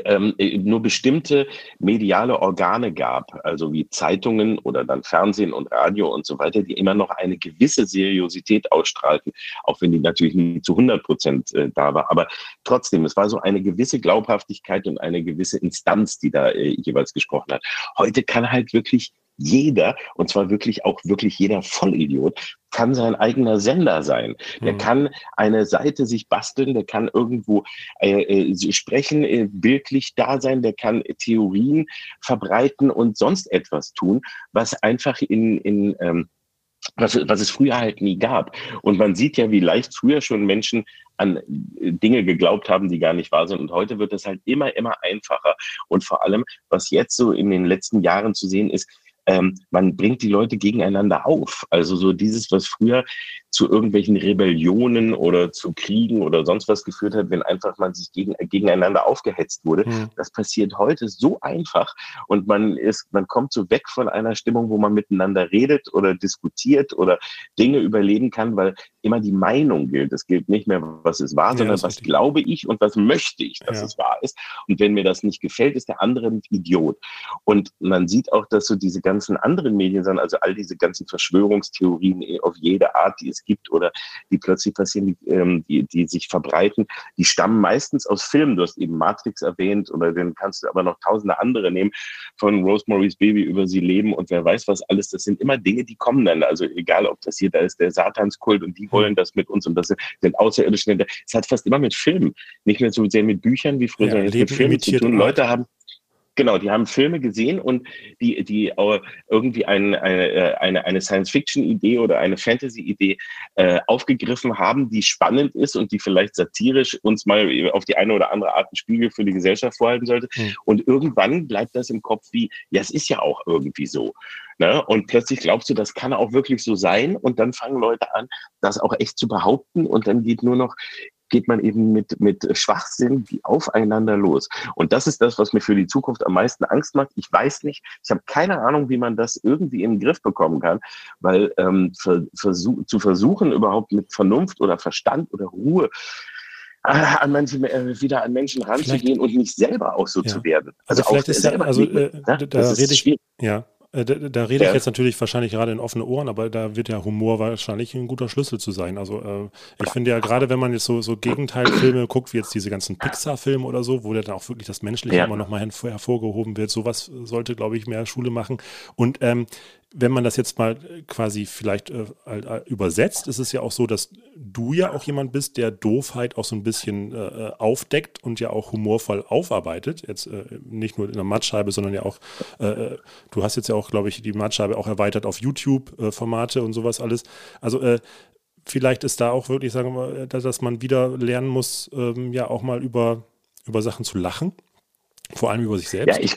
ähm, äh, nur bestimmte mediale Organe gab, also wie Zeitungen oder dann Fernsehen und Radio und so weiter, die immer noch eine gewisse Seriosität ausstrahlten, auch wenn die natürlich nie zu 100 Prozent äh, da war. Aber trotzdem, es war so eine gewisse Glaubhaftigkeit und eine gewisse Instanz, die da äh, jeweils gesprochen hat. Heute kann halt wirklich jeder, und zwar wirklich auch wirklich jeder Vollidiot, kann sein eigener Sender sein. Der mhm. kann eine Seite sich basteln, der kann irgendwo äh, äh, sprechen, äh, bildlich da sein, der kann Theorien verbreiten und sonst etwas tun, was einfach in, in ähm, was, was es früher halt nie gab. Und man sieht ja, wie leicht früher schon Menschen an Dinge geglaubt haben, die gar nicht wahr sind. Und heute wird es halt immer, immer einfacher. Und vor allem, was jetzt so in den letzten Jahren zu sehen ist, ähm, man bringt die Leute gegeneinander auf. Also so dieses, was früher zu irgendwelchen Rebellionen oder zu Kriegen oder sonst was geführt hat, wenn einfach man sich gegen, gegeneinander aufgehetzt wurde. Mhm. Das passiert heute so einfach und man ist, man kommt so weg von einer Stimmung, wo man miteinander redet oder diskutiert oder Dinge überleben kann, weil immer die Meinung gilt. Es gilt nicht mehr, was ist wahr, ja, sondern was richtig. glaube ich und was möchte ich, dass ja. es wahr ist. Und wenn mir das nicht gefällt, ist der andere ein Idiot. Und man sieht auch, dass so diese ganzen anderen Medien, also all diese ganzen Verschwörungstheorien auf jede Art, die es gibt oder die plötzlich passieren, die, ähm, die, die sich verbreiten, die stammen meistens aus Filmen. Du hast eben Matrix erwähnt oder den kannst du aber noch tausende andere nehmen, von Rosemary's Baby über sie leben und wer weiß was alles. Das sind immer Dinge, die kommen dann. Also egal, ob das hier, da ist der Satanskult und die wollen das mit uns und das sind Außerirdischen. Es hat fast immer mit Filmen, nicht mehr so sehr mit Büchern wie früher, ja, sondern mit Filmen zu tun. Leute haben Genau, die haben Filme gesehen und die, die irgendwie ein, eine, äh, eine, eine Science-Fiction-Idee oder eine Fantasy-Idee äh, aufgegriffen haben, die spannend ist und die vielleicht satirisch uns mal auf die eine oder andere Art einen Spiegel für die Gesellschaft vorhalten sollte. Mhm. Und irgendwann bleibt das im Kopf wie, ja, es ist ja auch irgendwie so. Ne? Und plötzlich glaubst du, das kann auch wirklich so sein. Und dann fangen Leute an, das auch echt zu behaupten. Und dann geht nur noch geht man eben mit, mit Schwachsinn aufeinander los. Und das ist das, was mir für die Zukunft am meisten Angst macht. Ich weiß nicht, ich habe keine Ahnung, wie man das irgendwie in den Griff bekommen kann, weil ähm, versuch, zu versuchen, überhaupt mit Vernunft oder Verstand oder Ruhe äh, an manche, äh, wieder an Menschen ranzugehen und nicht selber auch so ja. zu werden. Also, also vielleicht ist ja, also äh, da, da rede ich, ja, äh, da, da, rede ja. ich jetzt natürlich wahrscheinlich gerade in offene Ohren, aber da wird ja Humor wahrscheinlich ein guter Schlüssel zu sein. Also äh, ich finde ja gerade, wenn man jetzt so, so Gegenteilfilme guckt, wie jetzt diese ganzen Pixar-Filme oder so, wo dann auch wirklich das Menschliche ja. immer nochmal hervorgehoben wird, sowas sollte, glaube ich, mehr Schule machen. Und ähm, wenn man das jetzt mal quasi vielleicht äh, äh, übersetzt, ist es ja auch so, dass du ja auch jemand bist, der Doofheit auch so ein bisschen äh, äh, aufdeckt und ja auch humorvoll aufarbeitet. Jetzt äh, nicht nur in der Mattscheibe, sondern ja auch, äh, du hast jetzt ja auch, glaube ich, die Mattscheibe auch erweitert auf YouTube-Formate und sowas alles. Also vielleicht ist da auch wirklich, sagen wir, dass man wieder lernen muss, ähm, ja auch mal über, über Sachen zu lachen. Vor allem über sich selbst. Ja, ich,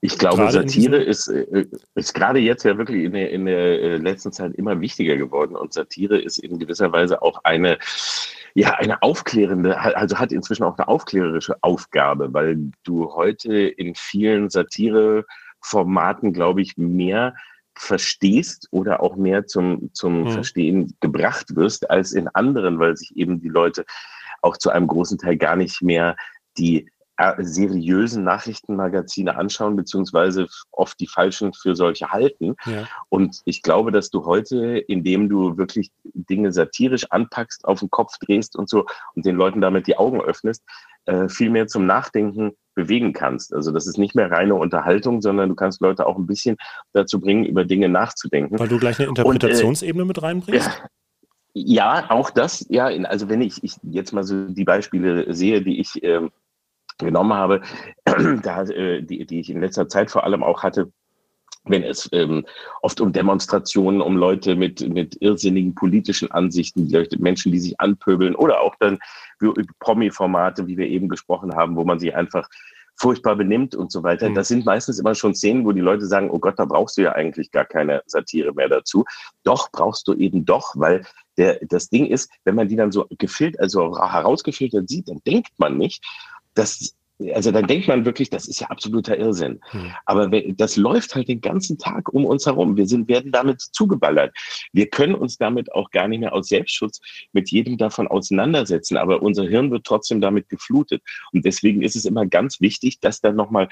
ich glaube, Satire ist, äh, ist gerade jetzt ja wirklich in der, in der äh, letzten Zeit immer wichtiger geworden. Und Satire ist in gewisser Weise auch eine, ja, eine aufklärende, also hat inzwischen auch eine aufklärerische Aufgabe, weil du heute in vielen Satireformaten, glaube ich, mehr verstehst oder auch mehr zum, zum mhm. Verstehen gebracht wirst als in anderen, weil sich eben die Leute auch zu einem großen Teil gar nicht mehr die äh, seriösen Nachrichtenmagazine anschauen, beziehungsweise oft die falschen für solche halten. Ja. Und ich glaube, dass du heute, indem du wirklich Dinge satirisch anpackst, auf den Kopf drehst und so und den Leuten damit die Augen öffnest, äh, viel mehr zum Nachdenken bewegen kannst. Also das ist nicht mehr reine Unterhaltung, sondern du kannst Leute auch ein bisschen dazu bringen, über Dinge nachzudenken. Weil du gleich eine Interpretationsebene und, äh, mit reinbringst? Ja. Ja, auch das, ja, also wenn ich, ich jetzt mal so die Beispiele sehe, die ich ähm, genommen habe, [clears throat] da, äh, die, die ich in letzter Zeit vor allem auch hatte, wenn es ähm, oft um Demonstrationen, um Leute mit, mit irrsinnigen politischen Ansichten, Menschen, die sich anpöbeln oder auch dann Promi-Formate, wie wir eben gesprochen haben, wo man sich einfach furchtbar benimmt und so weiter. Mhm. Das sind meistens immer schon Szenen, wo die Leute sagen, oh Gott, da brauchst du ja eigentlich gar keine Satire mehr dazu. Doch, brauchst du eben doch, weil der, das Ding ist, wenn man die dann so gefiltert, also herausgefiltert sieht, dann denkt man nicht, das, also dann denkt man wirklich, das ist ja absoluter Irrsinn. Hm. Aber das läuft halt den ganzen Tag um uns herum. Wir sind, werden damit zugeballert. Wir können uns damit auch gar nicht mehr aus Selbstschutz mit jedem davon auseinandersetzen. Aber unser Hirn wird trotzdem damit geflutet. Und deswegen ist es immer ganz wichtig, das dann nochmal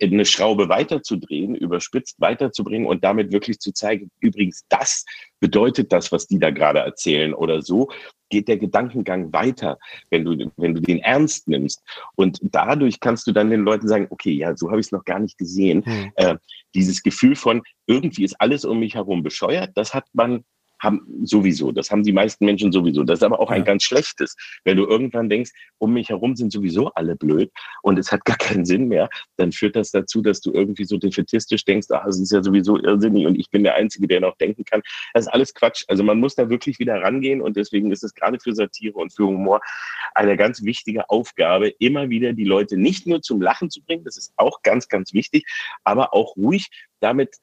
eine Schraube weiterzudrehen, überspitzt weiterzubringen und damit wirklich zu zeigen, übrigens, das bedeutet das, was die da gerade erzählen oder so geht der Gedankengang weiter, wenn du, wenn du den ernst nimmst. Und dadurch kannst du dann den Leuten sagen, okay, ja, so habe ich es noch gar nicht gesehen. Hm. Äh, dieses Gefühl von, irgendwie ist alles um mich herum bescheuert, das hat man haben sowieso. Das haben die meisten Menschen sowieso. Das ist aber auch ja. ein ganz schlechtes. Wenn du irgendwann denkst, um mich herum sind sowieso alle blöd und es hat [laughs] gar keinen Sinn mehr, dann führt das dazu, dass du irgendwie so defetistisch denkst, ah, es ist ja sowieso irrsinnig und ich bin der Einzige, der noch denken kann. Das ist alles Quatsch. Also man muss da wirklich wieder rangehen und deswegen ist es gerade für Satire und für Humor eine ganz wichtige Aufgabe, immer wieder die Leute nicht nur zum Lachen zu bringen, das ist auch ganz, ganz wichtig, aber auch ruhig damit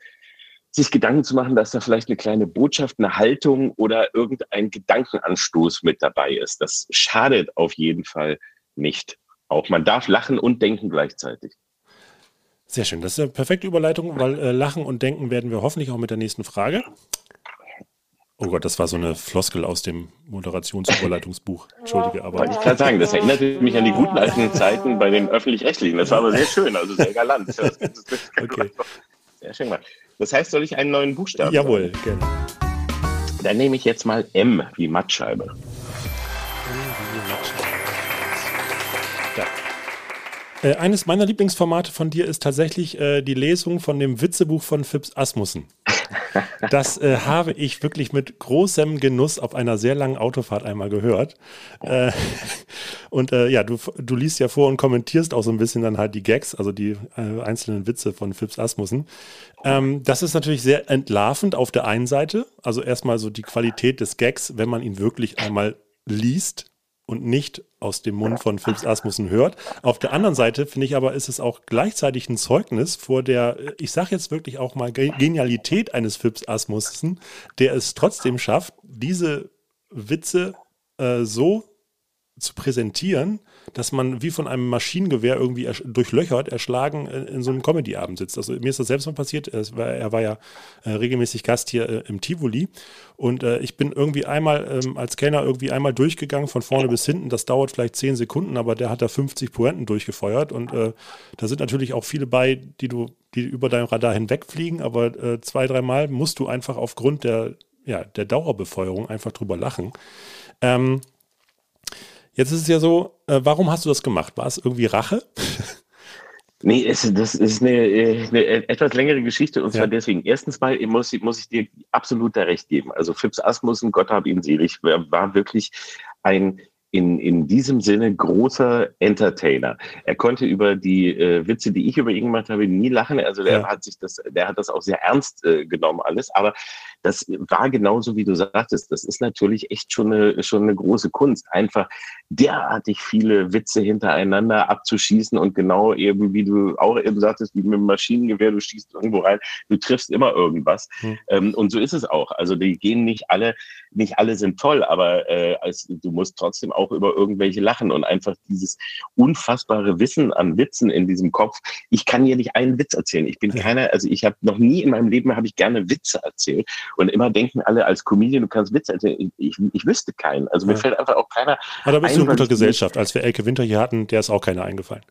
sich Gedanken zu machen, dass da vielleicht eine kleine Botschaft, eine Haltung oder irgendein Gedankenanstoß mit dabei ist. Das schadet auf jeden Fall nicht. Auch man darf lachen und denken gleichzeitig. Sehr schön. Das ist eine perfekte Überleitung, weil äh, Lachen und Denken werden wir hoffentlich auch mit der nächsten Frage. Oh Gott, das war so eine Floskel aus dem Moderationsüberleitungsbuch. Entschuldige, aber. Ich gerade sagen, das erinnerte mich an die guten alten Zeiten bei den Öffentlich-Rechtlichen. Das war aber sehr schön, also sehr galant. [laughs] okay. Sehr schön gemacht. Das heißt, soll ich einen neuen Buchstaben? Jawohl, gerne. Dann nehme ich jetzt mal M wie Mattscheibe. Äh, eines meiner Lieblingsformate von dir ist tatsächlich äh, die Lesung von dem Witzebuch von Phipps Asmussen. [laughs] Das äh, habe ich wirklich mit großem Genuss auf einer sehr langen Autofahrt einmal gehört. Äh, und äh, ja, du, du liest ja vor und kommentierst auch so ein bisschen dann halt die Gags, also die äh, einzelnen Witze von Phipps Asmussen. Ähm, das ist natürlich sehr entlarvend auf der einen Seite. Also erstmal so die Qualität des Gags, wenn man ihn wirklich einmal liest und nicht aus dem Mund von Phipps Asmussen hört. Auf der anderen Seite finde ich aber, ist es auch gleichzeitig ein Zeugnis vor der, ich sage jetzt wirklich auch mal, Genialität eines Phipps Asmussen, der es trotzdem schafft, diese Witze äh, so zu präsentieren, dass man wie von einem Maschinengewehr irgendwie ersch durchlöchert, erschlagen in, in so einem Comedy-Abend sitzt. Also mir ist das selbst mal passiert. War, er war ja äh, regelmäßig Gast hier äh, im Tivoli und äh, ich bin irgendwie einmal ähm, als Kellner irgendwie einmal durchgegangen von vorne bis hinten. Das dauert vielleicht zehn Sekunden, aber der hat da 50 Pointen durchgefeuert und äh, da sind natürlich auch viele bei, die du, die über dein Radar hinwegfliegen, aber äh, zwei, dreimal musst du einfach aufgrund der, ja, der Dauerbefeuerung einfach drüber lachen. Ähm, Jetzt ist es ja so, äh, warum hast du das gemacht? War es irgendwie Rache? [laughs] Nee, es, das ist eine, eine, etwas längere Geschichte und zwar ja. deswegen. Erstens mal muss, muss ich dir absolut da recht geben. Also Phipps Asmussen, Gott hab ihn selig, war wirklich ein in, in diesem Sinne großer Entertainer. Er konnte über die äh, Witze, die ich über ihn gemacht habe, nie lachen. Also der ja. hat sich das, der hat das auch sehr ernst äh, genommen alles. Aber das war genauso, wie du sagtest. Das ist natürlich echt schon eine, schon eine große Kunst, einfach derartig viele Witze hintereinander abzuschießen und genau eben, wie du auch eben sagtest, wie mit dem Maschinengewehr, du schießt irgendwo rein, du triffst immer irgendwas. Hm. Ähm, und so ist es auch. Also die gehen nicht alle, nicht alle sind toll, aber äh, als, du musst trotzdem auch über irgendwelche lachen und einfach dieses unfassbare Wissen an Witzen in diesem Kopf. Ich kann hier nicht einen Witz erzählen. Ich bin keiner, also ich habe noch nie in meinem Leben habe ich gerne Witze erzählt und immer denken alle als Comedian, du kannst Witze erzählen. Ich, ich, wüsste keinen. Also mir fällt einfach auch keiner. Aber da bist ein, du in guter Gesellschaft. Als wir Elke Winter hier hatten, der ist auch keiner eingefallen.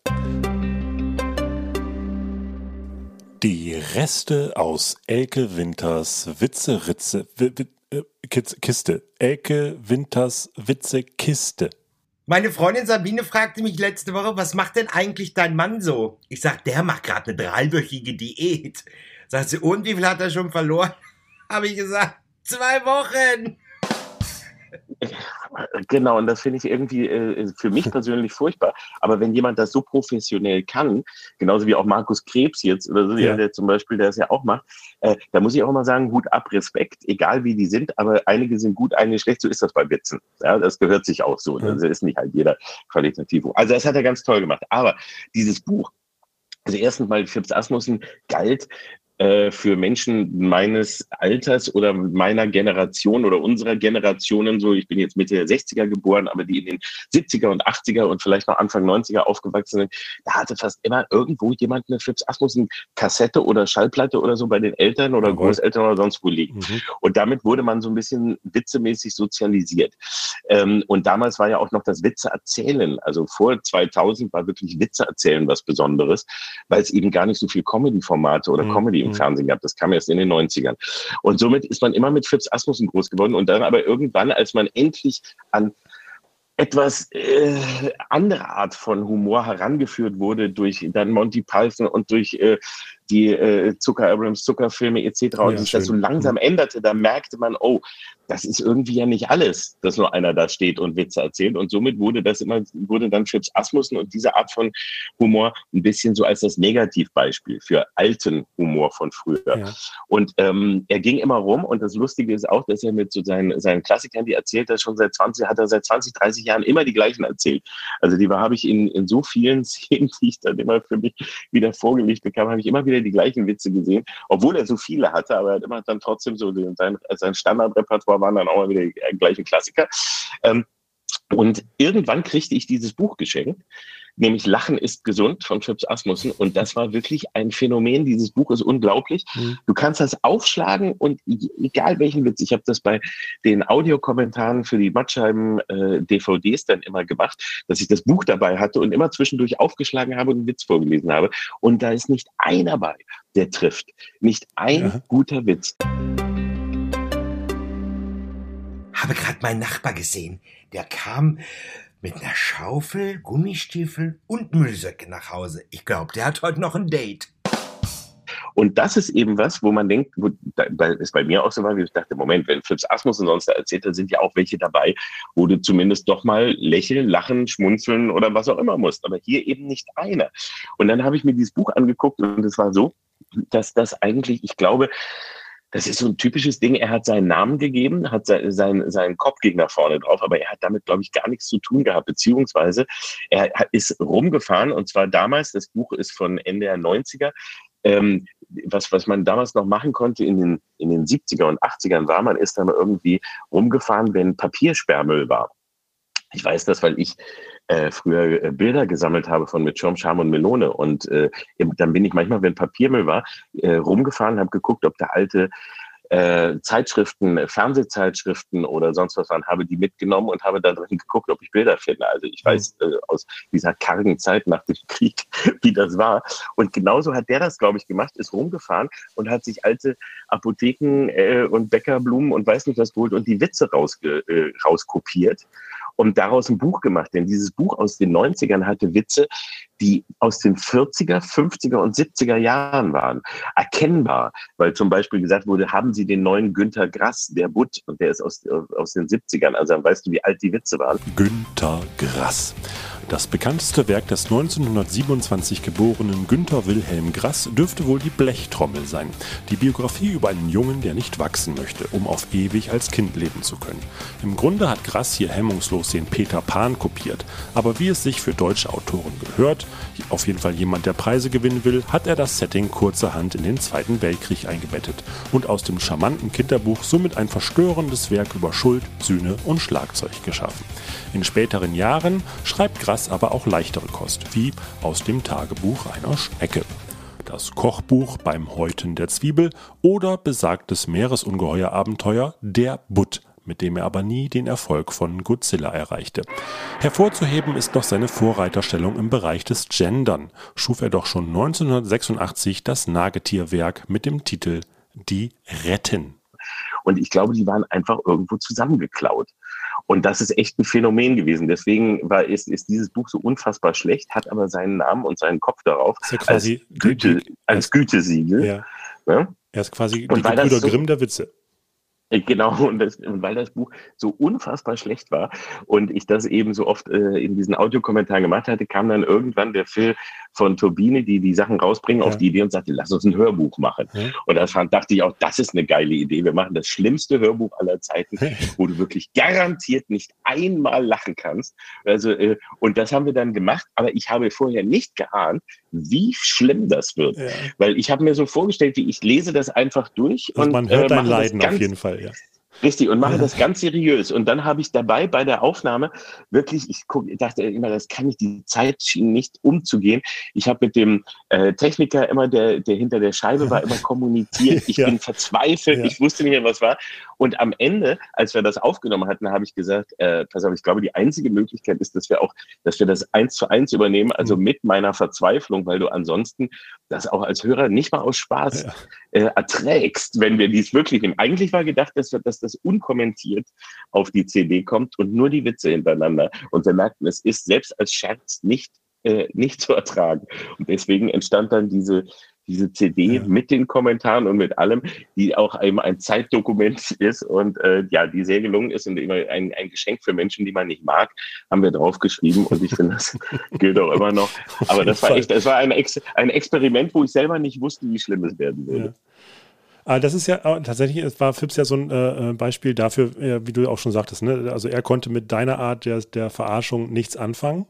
Die Reste aus Elke Winters Witze-Ritze. Äh, Kiste. Elke Winters Witze-Kiste. Meine Freundin Sabine fragte mich letzte Woche, was macht denn eigentlich dein Mann so? Ich sag, der macht gerade eine dreiwöchige Diät. Sagt sie, und wie viel hat er schon verloren? Habe ich gesagt, zwei Wochen. Genau, und das finde ich irgendwie äh, für mich [laughs] persönlich furchtbar. Aber wenn jemand das so professionell kann, genauso wie auch Markus Krebs jetzt oder so, ja. der zum Beispiel, der es ja auch macht, äh, da muss ich auch mal sagen, Hut ab, Respekt, egal wie die sind, aber einige sind gut, einige schlecht, so ist das bei Witzen. Ja, das gehört sich auch so. Das ist nicht halt jeder qualitativ. Also das hat er ganz toll gemacht. Aber dieses Buch, also erstens mal Phipps Asmussen galt äh, für Menschen meines Alters oder meiner Generation oder unserer Generationen, so ich bin jetzt Mitte der 60er geboren, aber die in den 70er und 80er und vielleicht noch Anfang 90er aufgewachsen sind, da hatte fast immer irgendwo jemand eine Phipps Asmussen Kassette oder Schallplatte oder so bei den Eltern oder Großeltern oder sonst wo liegen. Mhm. Und damit wurde man so ein bisschen witzemäßig sozialisiert. Ähm, und damals war ja auch noch das Witze erzählen. Also vor 2000 war wirklich Witze erzählen was Besonderes, weil es eben gar nicht so viel Comedy-Formate oder mhm. Comedy im Fernsehen gehabt. Das kam erst in den 90ern. Und somit ist man immer mit Fips Asmussen groß geworden und dann aber irgendwann, als man endlich an etwas äh, andere Art von Humor herangeführt wurde durch dann Monty Python und durch äh, die äh, Zucker Abrams Zuckerfilme etc. und sich das so langsam mhm. änderte, da merkte man, oh, das ist irgendwie ja nicht alles, dass nur einer da steht und Witze erzählt. Und somit wurde das immer, wurde dann Chips Asmussen und diese Art von Humor ein bisschen so als das Negativbeispiel für alten Humor von früher. Ja. Und ähm, er ging immer rum und das Lustige ist auch, dass er mit so seinen, seinen Klassikern, die erzählt er schon seit 20, hat er seit 20, 30 Jahren immer die gleichen erzählt. Also die habe ich in, in so vielen [laughs] Szenen, die ich dann immer für mich wieder vorgelegt bekam, habe ich immer wieder die gleichen Witze gesehen, obwohl er so viele hatte, aber er hat immer dann trotzdem so sein, sein Standardrepertoire waren dann auch mal wieder die gleichen Klassiker. Ähm, und irgendwann kriegte ich dieses Buch geschenkt, nämlich Lachen ist gesund von Chips Asmussen. Und das war wirklich ein Phänomen. Dieses Buch ist unglaublich. Mhm. Du kannst das aufschlagen und egal welchen Witz, ich habe das bei den Audiokommentaren für die Mattscheiben äh, DVDs dann immer gemacht, dass ich das Buch dabei hatte und immer zwischendurch aufgeschlagen habe und einen Witz vorgelesen habe. Und da ist nicht einer bei, der trifft. Nicht ein ja. guter Witz habe gerade meinen Nachbar gesehen. Der kam mit einer Schaufel, Gummistiefeln und Müllsäcke nach Hause. Ich glaube, der hat heute noch ein Date. Und das ist eben was, wo man denkt, wo, weil es bei mir auch so war, wie ich dachte, Moment, wenn Flips Asmus und sonst da erzählt, da sind ja auch welche dabei, wo du zumindest doch mal lächeln, lachen, schmunzeln oder was auch immer musst. Aber hier eben nicht einer. Und dann habe ich mir dieses Buch angeguckt und es war so, dass das eigentlich, ich glaube, das ist so ein typisches Ding. Er hat seinen Namen gegeben, hat sein, sein, seinen Kopfgegner vorne drauf, aber er hat damit, glaube ich, gar nichts zu tun gehabt, beziehungsweise er ist rumgefahren und zwar damals, das Buch ist von Ende der 90er, ähm, was, was man damals noch machen konnte in den, in den 70er und 80ern war, man ist dann irgendwie rumgefahren, wenn Papiersperrmüll war. Ich weiß das, weil ich äh, früher äh, Bilder gesammelt habe von mit Schirm, Scham und Melone. Und äh, dann bin ich manchmal, wenn Papiermüll war, äh, rumgefahren, habe geguckt, ob da alte äh, Zeitschriften, Fernsehzeitschriften oder sonst was waren, habe die mitgenommen und habe da drin geguckt, ob ich Bilder finde. Also ich weiß äh, aus dieser kargen Zeit nach dem [laughs] Krieg, wie das war. Und genauso hat der das, glaube ich, gemacht, ist rumgefahren und hat sich alte Apotheken äh, und Bäckerblumen und weiß nicht was geholt und die Witze rausge äh, rauskopiert und daraus ein Buch gemacht. Denn dieses Buch aus den 90ern hatte Witze, die aus den 40er, 50er und 70er Jahren waren. Erkennbar, weil zum Beispiel gesagt wurde, haben Sie den neuen Günter Grass, der Butt, und der ist aus, aus den 70ern. Also dann weißt du, wie alt die Witze waren. Günter Grass. Das bekannteste Werk des 1927 geborenen Günther Wilhelm Grass dürfte wohl die Blechtrommel sein. Die Biografie über einen Jungen, der nicht wachsen möchte, um auf ewig als Kind leben zu können. Im Grunde hat Grass hier hemmungslos den Peter Pan kopiert, aber wie es sich für deutsche Autoren gehört, auf jeden Fall jemand, der Preise gewinnen will, hat er das Setting kurzerhand in den Zweiten Weltkrieg eingebettet und aus dem charmanten Kinderbuch somit ein verstörendes Werk über Schuld, Sühne und Schlagzeug geschaffen. In späteren Jahren schreibt Grass aber auch leichtere Kost, wie aus dem Tagebuch einer Schnecke das Kochbuch beim Häuten der Zwiebel oder besagtes Meeresungeheuer-Abenteuer Der Butt mit dem er aber nie den Erfolg von Godzilla erreichte. Hervorzuheben ist noch seine Vorreiterstellung im Bereich des Gendern. Schuf er doch schon 1986 das Nagetierwerk mit dem Titel Die Retten. Und ich glaube, die waren einfach irgendwo zusammengeklaut. Und das ist echt ein Phänomen gewesen. Deswegen war, ist, ist dieses Buch so unfassbar schlecht, hat aber seinen Namen und seinen Kopf darauf ja als, Güte, als Gütesiegel. Ja. Ja? Er ist quasi und die Brüder so, Grimm der Witze. Äh, genau, [laughs] und, das, und weil das Buch so unfassbar schlecht war und ich das eben so oft äh, in diesen Audiokommentaren gemacht hatte, kam dann irgendwann der Phil von Turbine, die die Sachen rausbringen, ja. auf die Idee und sagte, lass uns ein Hörbuch machen. Ja. Und da fand, dachte ich auch, das ist eine geile Idee. Wir machen das schlimmste Hörbuch aller Zeiten, wo du wirklich garantiert nicht einmal lachen kannst. Also, äh, und das haben wir dann gemacht, aber ich habe vorher nicht geahnt, wie schlimm das wird. Ja. Weil ich habe mir so vorgestellt, wie ich lese das einfach durch. Also und man hört äh, dein Leiden auf jeden Fall, ja. Richtig, und mache das ganz seriös. Und dann habe ich dabei bei der Aufnahme wirklich, ich guck, dachte immer, das kann ich die Zeit schienen, nicht umzugehen. Ich habe mit dem äh, Techniker immer, der, der hinter der Scheibe war, immer kommuniziert. [laughs] Ich ja. bin verzweifelt, ja. ich wusste nicht mehr, was war. Und am Ende, als wir das aufgenommen hatten, habe ich gesagt, äh, pass auf, ich glaube, die einzige Möglichkeit ist, dass wir auch, dass wir das eins zu eins übernehmen, also mhm. mit meiner Verzweiflung, weil du ansonsten das auch als Hörer nicht mal aus Spaß ja. äh, erträgst, wenn wir dies wirklich nehmen. Eigentlich war gedacht, dass, wir, dass das unkommentiert auf die CD kommt und nur die Witze hintereinander. Und wir merkten, es ist selbst als Scherz nicht, äh, nicht zu ertragen. Und deswegen entstand dann diese, diese CD ja. mit den Kommentaren und mit allem, die auch eben ein Zeitdokument [laughs] ist und äh, ja, die sehr gelungen ist und immer ein, ein Geschenk für Menschen, die man nicht mag, haben wir draufgeschrieben und ich finde, das [laughs] gilt auch immer noch. Aber das war echt, das war ein, Ex ein Experiment, wo ich selber nicht wusste, wie schlimm es werden würde. Ja. Aber das ist ja tatsächlich, es war Phipps ja so ein äh, äh, Beispiel dafür, äh, wie du auch schon sagtest, ne? Also er konnte mit deiner Art der, der Verarschung nichts anfangen.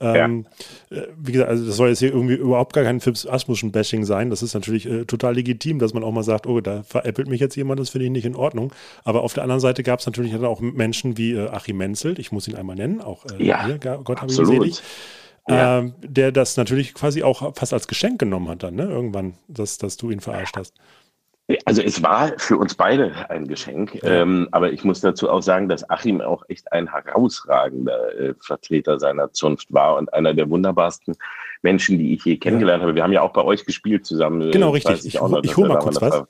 Ähm, ja. Äh, wie gesagt, also das soll jetzt hier irgendwie überhaupt gar kein Phipps Asmussen Bashing sein. Das ist natürlich äh, total legitim, dass man auch mal sagt, oh, da veräppelt mich jetzt jemand, das finde ich nicht in Ordnung. Aber auf der anderen Seite gab es natürlich dann auch Menschen wie äh, Achim Menzel, ich muss ihn einmal nennen, auch äh, ja, hier, Gott habe ihn selig. Ja. Ähm, der das natürlich quasi auch fast als Geschenk genommen hat dann, ne? Irgendwann, dass, dass du ihn verarscht hast. Also es war für uns beide ein Geschenk, ähm, aber ich muss dazu auch sagen, dass Achim auch echt ein herausragender äh, Vertreter seiner Zunft war und einer der wunderbarsten Menschen, die ich je kennengelernt ja. habe. Wir haben ja auch bei euch gespielt zusammen. Äh, genau, richtig. Ich, ich, noch, ich hole mal kurz was. War.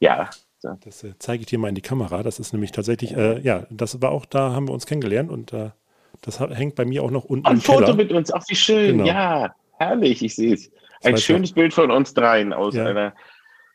Ja. Das äh, zeige ich dir mal in die Kamera. Das ist nämlich tatsächlich, äh, ja, das war auch, da haben wir uns kennengelernt und äh, das hängt bei mir auch noch unten. Ein Foto Keller. mit uns, ach wie schön, genau. ja, herrlich, ich sehe es. Ein schönes Bild von uns dreien aus ja. einer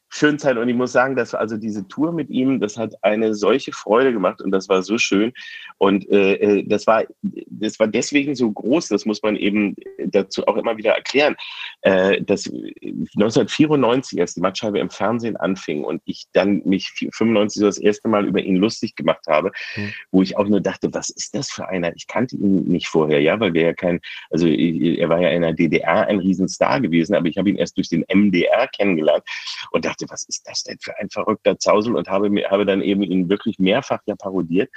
schön Zeit. Und ich muss sagen, dass also diese Tour mit ihm, das hat eine solche Freude gemacht und das war so schön. Und äh, äh das war, das war deswegen so groß, das muss man eben dazu auch immer wieder erklären, äh, dass 1994, als die Matscheibe im Fernsehen anfing und ich dann mich 95 so das erste Mal über ihn lustig gemacht habe, mhm. wo ich auch nur dachte, was ist das für einer? Ich kannte ihn nicht vorher, ja, weil wir ja kein, also er war ja in der DDR ein Riesenstar gewesen, aber ich habe ihn erst durch den MDR kennengelernt und dachte, was ist das denn für ein verrückter Zausel und habe, habe dann eben ihn wirklich mehrfach ja parodiert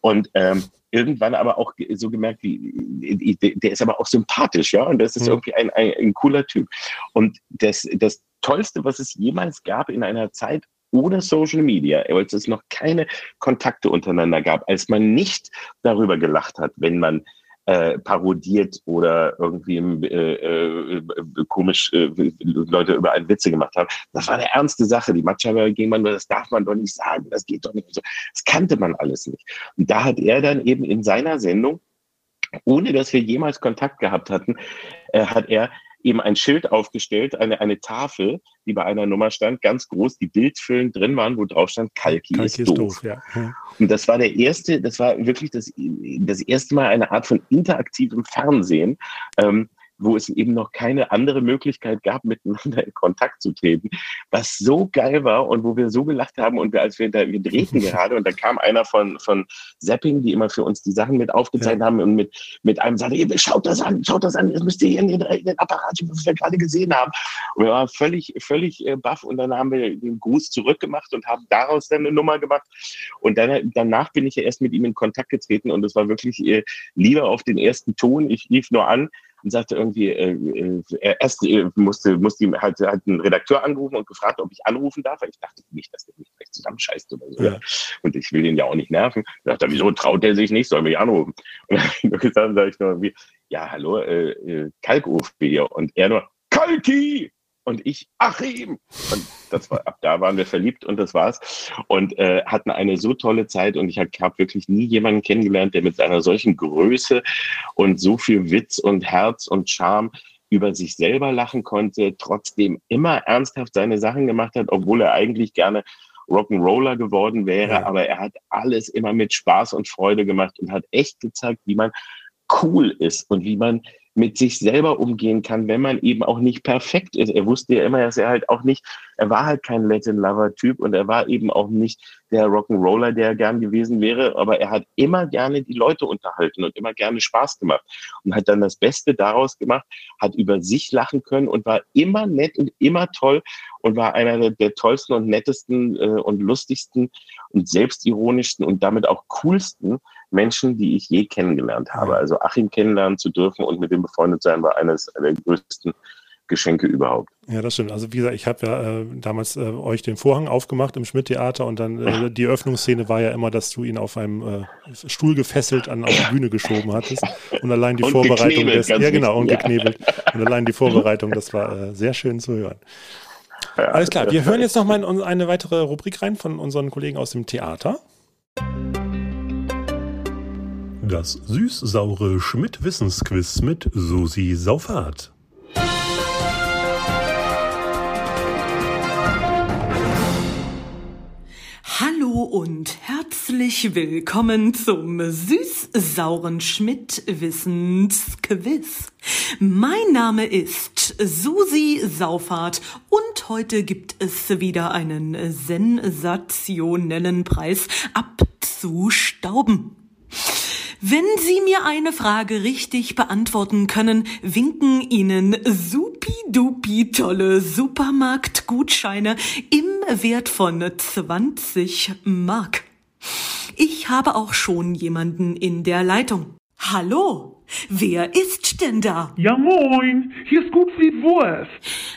und ähm, irgendwann aber auch so gemerkt, wie, der ist aber auch sympathisch, ja, und das ist mhm. irgendwie ein, ein, ein cooler Typ. Und das, das Tollste, was es jemals gab in einer Zeit, ohne Social Media, als es noch keine Kontakte untereinander gab, als man nicht darüber gelacht hat, wenn man äh, parodiert oder irgendwie äh, äh, komisch äh, Leute über einen Witze gemacht haben. Das war eine ernste Sache. Die Matscheiber ging man nur, das darf man doch nicht sagen, das geht doch nicht. Das kannte man alles nicht. Und da hat er dann eben in seiner Sendung, ohne dass wir jemals Kontakt gehabt hatten, äh, hat er eben ein Schild aufgestellt, eine, eine Tafel, die bei einer Nummer stand, ganz groß, die Bildfüllen drin waren, wo drauf stand, Kalki, Kalki ist, ist doof. doof ja. Und das war der erste, das war wirklich das, das erste Mal eine Art von interaktivem Fernsehen, ähm, wo es eben noch keine andere Möglichkeit gab, miteinander in Kontakt zu treten, was so geil war und wo wir so gelacht haben und wir, als wir da, wir drehten [laughs] gerade und da kam einer von, von Zapping, die immer für uns die Sachen mit aufgezeichnet ja. haben und mit, mit einem sagte, hey, schaut das an, schaut das an, jetzt müsst ihr hier in den, in den Apparat, was wir gerade gesehen haben. Und wir waren völlig, völlig äh, baff und dann haben wir den Gruß zurückgemacht und haben daraus dann eine Nummer gemacht und dann, danach bin ich ja erst mit ihm in Kontakt getreten und es war wirklich äh, lieber auf den ersten Ton, ich lief nur an, und sagte irgendwie, äh, äh, erst äh, musste, musste ihm halt, halt einen Redakteur anrufen und gefragt, ob ich anrufen darf, weil ich dachte nicht, dass der mich gleich zusammenscheißt oder so. Ja. Und ich will den ja auch nicht nerven. Ich dachte, wieso traut der sich nicht, soll mich anrufen? Und dann habe ich nur gesagt, sag ich nur irgendwie, ja, hallo, äh, äh Kalkofen hier. Und er nur, Kalki! Und ich Achim. Und das war, ab da waren wir verliebt und das war's. Und äh, hatten eine so tolle Zeit und ich habe hab wirklich nie jemanden kennengelernt, der mit seiner solchen Größe und so viel Witz und Herz und Charme über sich selber lachen konnte, trotzdem immer ernsthaft seine Sachen gemacht hat, obwohl er eigentlich gerne Rock'n'Roller geworden wäre, ja. aber er hat alles immer mit Spaß und Freude gemacht und hat echt gezeigt, wie man cool ist und wie man mit sich selber umgehen kann, wenn man eben auch nicht perfekt ist. Er wusste ja immer, dass er halt auch nicht, er war halt kein Latin Lover Typ und er war eben auch nicht der Rock'n'Roller, der er gern gewesen wäre, aber er hat immer gerne die Leute unterhalten und immer gerne Spaß gemacht und hat dann das Beste daraus gemacht, hat über sich lachen können und war immer nett und immer toll und war einer der, tollsten und nettesten äh, und lustigsten und selbstironischsten und damit auch coolsten Menschen, die ich je kennengelernt habe. Also Achim kennenlernen zu dürfen und mit ihm befreundet sein, war eines der größten Geschenke überhaupt. Ja, das stimmt. Also wie gesagt, ich habe ja äh, damals äh, euch den Vorhang aufgemacht im Schmidt-Theater und dann äh, die Eröffnungsszene war ja immer, dass du ihn auf einem äh, Stuhl gefesselt an auf die Bühne geschoben hattest und allein die und Vorbereitung des, ja genau und ja. geknebelt und allein die Vorbereitung, das war äh, sehr schön zu hören. Ja, Alles klar, wir hören jetzt noch mal in eine weitere Rubrik rein von unseren Kollegen aus dem Theater. Das süß-saure Schmidt-Wissensquiz mit Susi Saufahrt. Hallo und herzlich willkommen zum süß-sauren Schmidt-Wissensquiz. Mein Name ist Susi Saufahrt und heute gibt es wieder einen sensationellen Preis abzustauben. Wenn Sie mir eine Frage richtig beantworten können, winken Ihnen supi-dupi tolle Supermarktgutscheine im Wert von 20 Mark. Ich habe auch schon jemanden in der Leitung. Hallo, Wer ist denn da? Ja, moin. Hier ist Gutfried Wurst.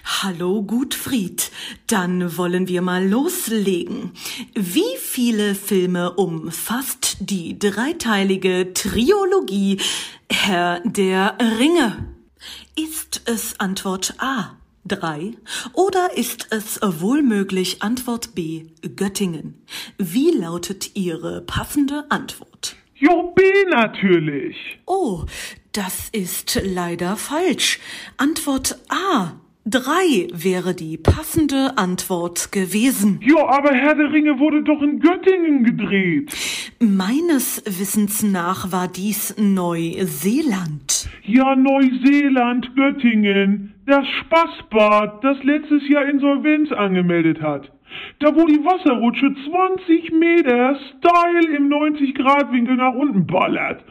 Hallo, Gutfried. Dann wollen wir mal loslegen. Wie viele Filme umfasst die dreiteilige Triologie Herr der Ringe? Ist es Antwort A? Drei oder ist es wohlmöglich Antwort B Göttingen? Wie lautet Ihre passende Antwort? Jo, B natürlich. Oh, das ist leider falsch. Antwort A. Drei wäre die passende Antwort gewesen. Jo, aber Herr der Ringe wurde doch in Göttingen gedreht. Meines Wissens nach war dies Neuseeland. Ja, Neuseeland, Göttingen. Das Spaßbad, das letztes Jahr Insolvenz angemeldet hat. Da wo die Wasserrutsche 20 Meter steil im 90-Grad-Winkel nach unten ballert.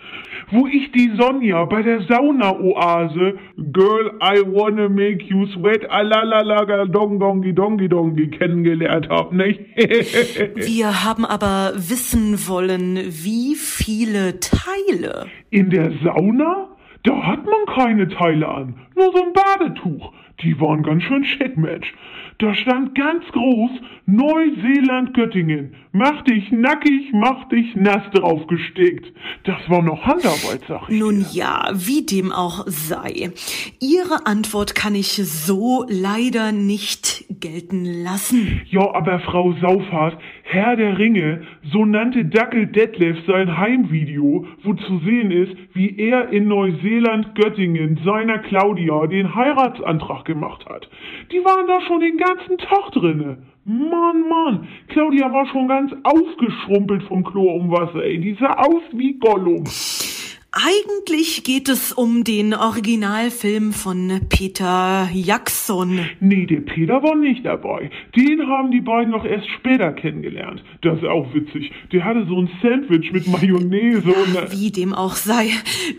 Wo ich die Sonja bei der Sauna-Oase Girl, I wanna make you sweat, alalalaga dong dongi dongi dongi kennengelernt hab, nicht? [laughs] Wir haben aber wissen wollen, wie viele Teile. In der Sauna? Da hat man keine Teile an, nur so ein Badetuch. Die waren ganz schön schick, Mensch. Da stand ganz groß Neuseeland-Göttingen. Mach dich nackig, mach dich nass draufgestickt. Das war noch Handarbeit, sag ich. Nun ja, wie dem auch sei. Ihre Antwort kann ich so leider nicht gelten lassen. Ja, aber Frau Saufhardt, Herr der Ringe, so nannte Dackel Detlef sein Heimvideo, wo zu sehen ist, wie er in Neuseeland-Göttingen seiner Claudia den Heiratsantrag gemacht hat. Die waren da schon den ganzen Tag drinne. Mann, Mann, Claudia war schon ganz aufgeschrumpelt vom Chlor um Wasser, ey. Die sah aus wie Gollum. Eigentlich geht es um den Originalfilm von Peter Jackson. Nee, der Peter war nicht dabei. Den haben die beiden noch erst später kennengelernt. Das ist auch witzig. Der hatte so ein Sandwich mit Mayonnaise und... Wie dem auch sei.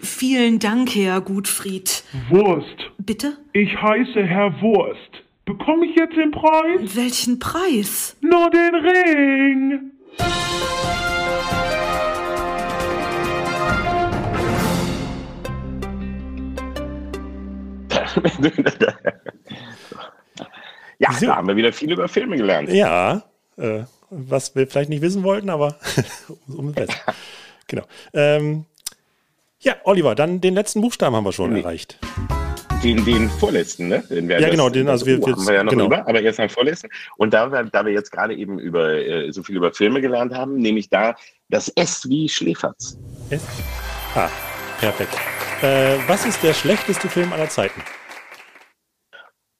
Vielen Dank, Herr Gutfried. Wurst. Bitte? Ich heiße Herr Wurst. Bekomme ich jetzt den Preis? Welchen Preis? Nur den Ring. [laughs] ja, so. da haben wir wieder viel über Filme gelernt. Ja, äh, was wir vielleicht nicht wissen wollten, aber [laughs] umso besser. genau. Ähm, ja, Oliver, dann den letzten Buchstaben haben wir schon nee. erreicht. Den, den vorletzten, ne? Den ja, genau, den also wir, oh, haben wir ja noch genau. über, aber erst am vorletzten. Und da wir, da wir jetzt gerade eben über äh, so viel über Filme gelernt haben, nehme ich da das S wie Schläferz. S? Ah, perfekt. Äh, was ist der schlechteste Film aller Zeiten?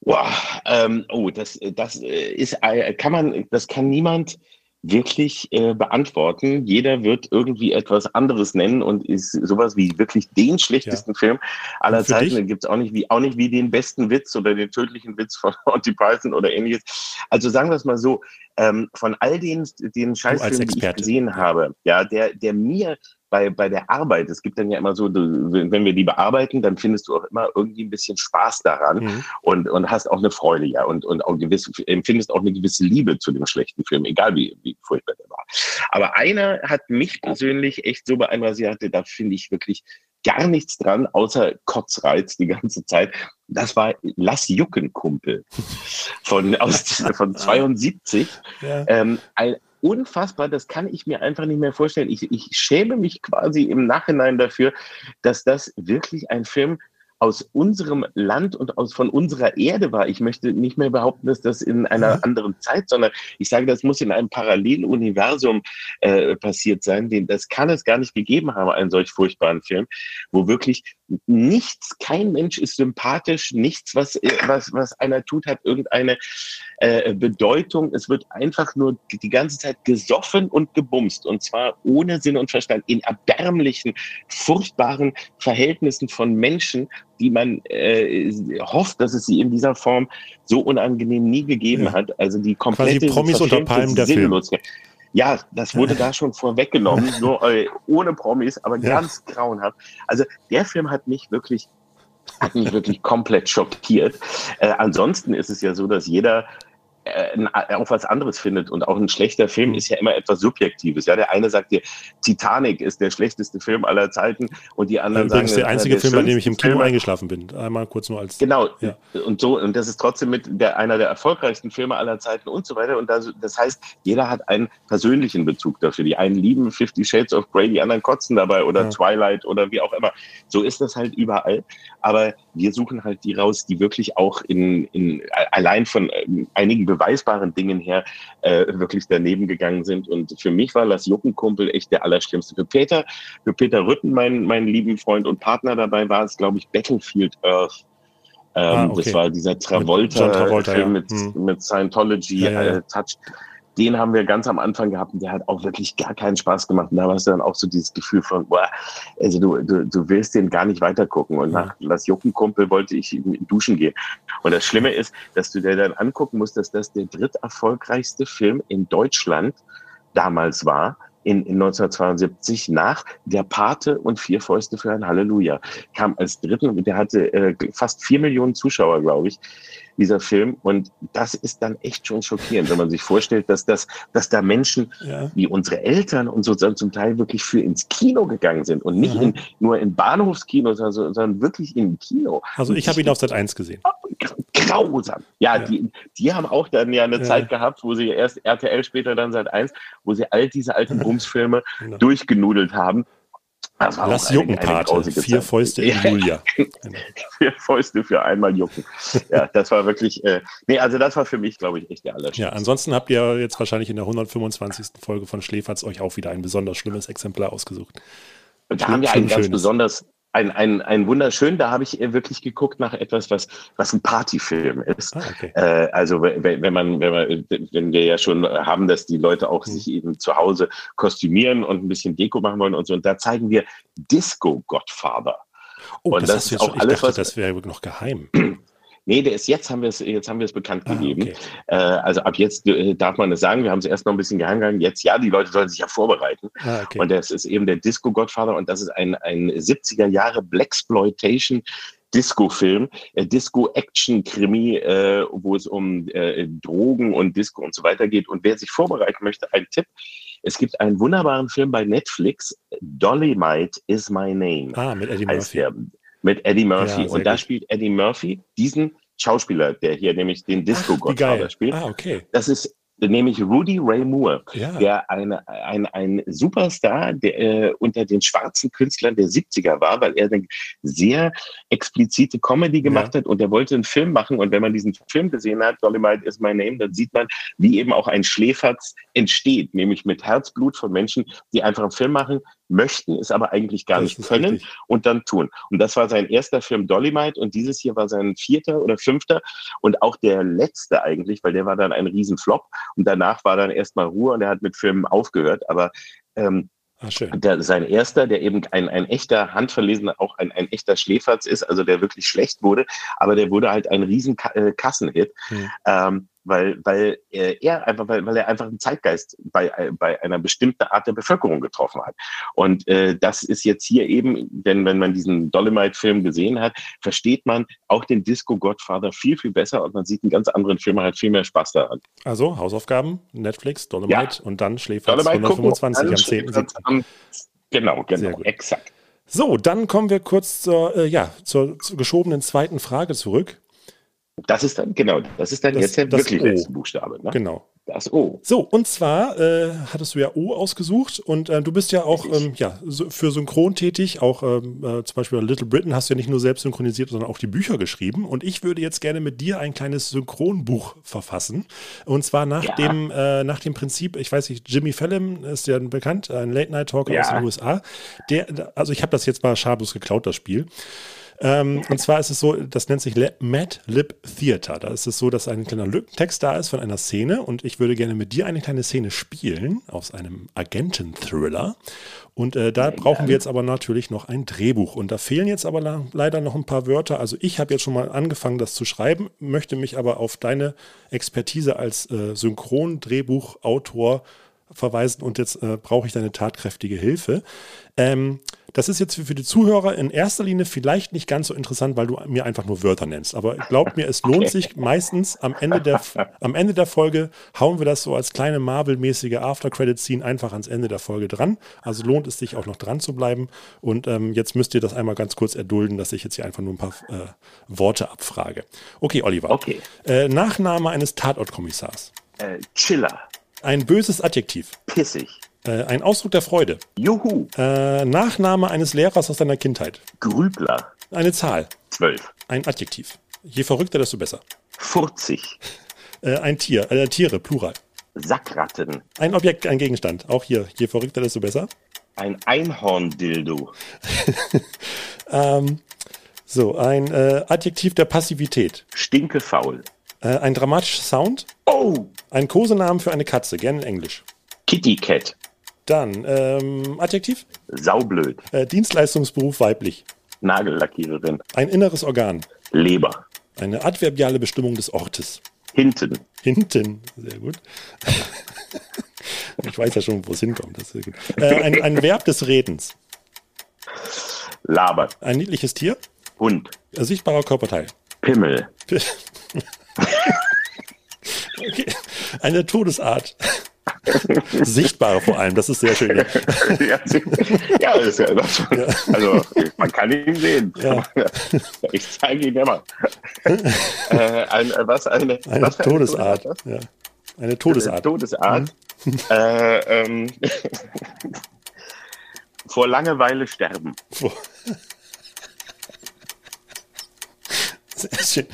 Wow, ähm, oh, das, das ist, kann man, das kann niemand wirklich äh, beantworten. Jeder wird irgendwie etwas anderes nennen und ist sowas wie wirklich den schlechtesten ja. Film aller Zeiten. Dann gibt es auch nicht wie auch nicht wie den besten Witz oder den tödlichen Witz von [laughs] Monty Python oder ähnliches. Also sagen wir es mal so, ähm, von all den, den Scheißfilmen, die ich gesehen habe, ja, der, der mir bei, bei der Arbeit, es gibt dann ja immer so, du, wenn wir die bearbeiten, dann findest du auch immer irgendwie ein bisschen Spaß daran mhm. und, und hast auch eine Freude, ja, und, und auch gewisse, empfindest auch eine gewisse Liebe zu dem schlechten Film, egal wie, wie furchtbar der war. Aber einer hat mich persönlich echt so beeindruckt, sie hatte, da finde ich wirklich gar nichts dran, außer Kotzreiz die ganze Zeit. Das war Lass Jucken, Kumpel [laughs] von, aus, von [laughs] 72. Ja. Ähm, ein, unfassbar, das kann ich mir einfach nicht mehr vorstellen. Ich, ich schäme mich quasi im Nachhinein dafür, dass das wirklich ein Film aus unserem Land und aus von unserer Erde war. Ich möchte nicht mehr behaupten, dass das in einer mhm. anderen Zeit, sondern ich sage, das muss in einem Paralleluniversum äh, passiert sein. Den, das kann es gar nicht gegeben haben, einen solch furchtbaren Film, wo wirklich nichts, kein Mensch ist sympathisch, nichts, was, äh, was, was einer tut, hat irgendeine äh, Bedeutung. Es wird einfach nur die ganze Zeit gesoffen und gebumst und zwar ohne Sinn und Verstand in erbärmlichen, furchtbaren Verhältnissen von Menschen die man äh, hofft, dass es sie in dieser Form so unangenehm nie gegeben ja. hat. Also die komplette Quasi Promis unter Palmen der Film. Ja, das wurde da schon vorweggenommen, [laughs] nur äh, ohne Promis, aber ja. ganz grauenhaft. Also der Film hat mich wirklich hat mich wirklich komplett schockiert. Äh, ansonsten ist es ja so, dass jeder auch was anderes findet. Und auch ein schlechter Film ist ja immer etwas Subjektives. Ja, der eine sagt dir, Titanic ist der schlechteste Film aller Zeiten und die anderen Übrigens sagen, der einzige der Film, bei dem ich im Kino Film. eingeschlafen bin. Einmal kurz nur als. Genau. Ja. Und so, und das ist trotzdem mit der, einer der erfolgreichsten Filme aller Zeiten und so weiter. Und das, das heißt, jeder hat einen persönlichen Bezug dafür. Die einen lieben Fifty Shades of Grey, die anderen kotzen dabei oder ja. Twilight oder wie auch immer. So ist das halt überall. Aber wir suchen halt die raus, die wirklich auch in, in allein von ähm, einigen beweisbaren Dingen her äh, wirklich daneben gegangen sind. Und für mich war Lass Juckenkumpel echt der Allerschlimmste. Für Peter, für Peter Rütten, mein, mein lieben Freund und Partner dabei, war es, glaube ich, Battlefield Earth. Ähm, ah, okay. Das war dieser Travolta-Film Travolta, ja. mit, hm. mit Scientology-Touch. Ja, ja, den haben wir ganz am Anfang gehabt und der hat auch wirklich gar keinen Spaß gemacht. Und da hast du dann auch so dieses Gefühl von, boah, also du, du, du willst den gar nicht weitergucken. Und nach Lass Juckenkumpel wollte ich duschen gehen. Und das Schlimme ist, dass du dir dann angucken musst, dass das der dritterfolgreichste Film in Deutschland damals war. In, in 1972 nach Der Pate und Vier Fäuste für ein Halleluja. Kam als dritten und der hatte äh, fast vier Millionen Zuschauer, glaube ich dieser Film. Und das ist dann echt schon schockierend, wenn man sich vorstellt, dass das, dass da Menschen ja. wie unsere Eltern und so zum Teil wirklich für ins Kino gegangen sind und nicht in, nur in Bahnhofskinos, sondern, sondern wirklich im Kino. Also ich habe ihn auf Sat 1 gesehen. Grausam. Ja, ja, Die, die haben auch dann ja eine ja. Zeit gehabt, wo sie erst RTL, später dann Sat 1, wo sie all diese alten Bumsfilme genau. durchgenudelt haben. Lass jucken, Pate. Vier Fäuste in Julia. [laughs] Vier Fäuste für einmal jucken. Ja, das war wirklich, äh, nee, also das war für mich, glaube ich, echt der allerschlimmste. Ja, ansonsten habt ihr jetzt wahrscheinlich in der 125. Folge von Schläferz euch auch wieder ein besonders schlimmes Exemplar ausgesucht. Da haben wir ein ganz besonders, ein, ein, ein wunderschön, da habe ich wirklich geguckt nach etwas, was, was ein Partyfilm ist. Ah, okay. äh, also wenn, wenn man, wenn man, wenn wir ja schon haben, dass die Leute auch mhm. sich eben zu Hause kostümieren und ein bisschen Deko machen wollen und so, und da zeigen wir Disco Godfather. Oh, und das, das ist auch alles, dachte, was das wäre noch geheim. [clears throat] Nee, der ist jetzt haben wir es, jetzt haben wir es bekannt ah, gegeben. Okay. Äh, also ab jetzt äh, darf man es sagen. Wir haben es erst noch ein bisschen geheim gehalten. Jetzt ja, die Leute sollen sich ja vorbereiten. Ah, okay. Und das ist eben der Disco Godfather und das ist ein, ein 70er Jahre Blaxploitation Disco-Film, äh, Disco-Action-Krimi, äh, wo es um äh, Drogen und Disco und so weiter geht. Und wer sich vorbereiten möchte, ein Tipp. Es gibt einen wunderbaren Film bei Netflix, Dollymight is my name. Ah, mit Eddie Murphy. Der, mit Eddie Murphy. Ja, und da gut. spielt Eddie Murphy diesen Schauspieler, der hier nämlich den Disco-Godfather spielt. Ah, okay. Das ist nämlich Rudy Ray Moore, ja. der eine, ein, ein Superstar der, äh, unter den schwarzen Künstlern der 70er war, weil er eine sehr explizite Comedy gemacht ja. hat und er wollte einen Film machen und wenn man diesen Film gesehen hat, Dolomite is my name, dann sieht man, wie eben auch ein Schläferz entsteht, nämlich mit Herzblut von Menschen, die einfach einen Film machen, möchten, es aber eigentlich gar Das nicht können richtig. und dann tun. Und das war sein erster Film Dolomite und dieses hier war sein vierter oder fünfter und auch der letzte eigentlich, weil der war dann ein Riesenflop und danach war dann erstmal Ruhe und er hat mit Filmen aufgehört. Aber ähm, Ah, der, sein erster, der eben ein, ein echter handverlesener, auch ein, ein echter Schläferz ist, also der wirklich schlecht wurde, aber der wurde halt ein riesen äh, Kassenhit, Hm. ähm, weil, weil äh, er einfach, weil, weil er einfach einen Zeitgeist bei, äh, bei einer bestimmten Art der Bevölkerung getroffen hat. Und äh, das ist jetzt hier eben, denn wenn man diesen Dolomite-Film gesehen hat, versteht man auch den Disco-Godfather viel, viel besser und man sieht einen ganz anderen Film, man hat viel mehr Spaß daran. Also Hausaufgaben, Netflix, Dolomite und dann Schläferz Dolomite gucken, 125 am dann 10.7. am- Genau, Sehr genau, exakt. So, dann kommen wir kurz zur, äh, ja, zur, zur geschobenen zweiten Frage zurück. Das ist dann, genau, das ist dann Das- jetzt der das wirklich O. letzte Buchstabe. Ne? Genau. Das O. So, und zwar äh, hattest du ja O ausgesucht und äh, du bist ja auch ähm, ja, so, für Synchron tätig. Auch ähm, äh, zum Beispiel bei Little Britain hast du ja nicht nur selbst synchronisiert, sondern auch die Bücher geschrieben. Und ich würde jetzt gerne mit dir ein kleines Synchronbuch verfassen. Und zwar nach, Ja. dem, äh, nach dem Prinzip, ich weiß nicht, Jimmy Fallon ist ja bekannt, ein Late-Night-Talker Ja. aus den USA. Der, also ich habe das jetzt mal schamlos geklaut, das Spiel. Ähm, und zwar ist es so, das nennt sich Mad Lib Theater. Da ist es so, dass ein kleiner Lückentext da ist von einer Szene und ich würde gerne mit dir eine kleine Szene spielen aus einem Agenten-Thriller. Und äh, da brauchen wir jetzt aber natürlich noch ein Drehbuch. Und da fehlen jetzt aber leider noch ein paar Wörter. Also ich habe jetzt schon mal angefangen, das zu schreiben, möchte mich aber auf deine Expertise als äh, Synchron-Drehbuchautor verweisen und jetzt äh, brauche ich deine tatkräftige Hilfe. Ähm, das ist jetzt für die Zuhörer in erster Linie vielleicht nicht ganz so interessant, weil du mir einfach nur Wörter nennst. Aber glaubt mir, es [laughs] lohnt sich meistens am Ende der, am Ende der Folge hauen wir das so als kleine Marvel-mäßige After-Credit-Scene einfach ans Ende der Folge dran. Also lohnt es sich auch noch dran zu bleiben. Und ähm, jetzt müsst ihr das einmal ganz kurz erdulden, dass ich jetzt hier einfach nur ein paar äh, Worte abfrage. Okay, Oliver. Okay. Äh, Nachname eines Tatortkommissars. Äh, Chiller. Ein böses Adjektiv. Pissig. Äh, ein Ausdruck der Freude. Juhu. Äh, Nachname eines Lehrers aus deiner Kindheit. Grübler. Eine Zahl. Zwölf. Ein Adjektiv. Je verrückter, desto besser. Furzig. Äh, ein Tier. Äh, Tiere, Plural. Sackratten. Ein Objekt, ein Gegenstand. Auch hier. Je verrückter, desto besser. Ein Einhorndildo. [laughs] Ähm, so, ein äh, Adjektiv der Passivität. Stinkefaul. Äh, ein dramatischer Sound. Oh. Ein Kosenamen für eine Katze, gerne in Englisch. Kitty Cat. Dann, ähm, Adjektiv. Saublöd. Äh, Dienstleistungsberuf weiblich. Nagellackiererin. Ein inneres Organ. Leber. Eine adverbiale Bestimmung des Ortes. Hinten. Hinten. Sehr gut. Ich weiß ja schon, wo es hinkommt. Das ist gut. Äh, ein, ein Verb des Redens. Labert. Ein niedliches Tier. Hund. Ein sichtbarer Körperteil. Pimmel. [laughs] Okay. Eine Todesart. [laughs] Sichtbare vor allem, das ist sehr schön. ja, ja, das ist ja das. Also, man kann ihn sehen. Ja. [laughs] Ich zeige ihn immer. [laughs] äh, ein, äh, was? Eine, Eine was eine Todesart. Todesart? Ja. Eine Todesart. Todesart. äh, ähm, vor Langeweile sterben. Sehr schön.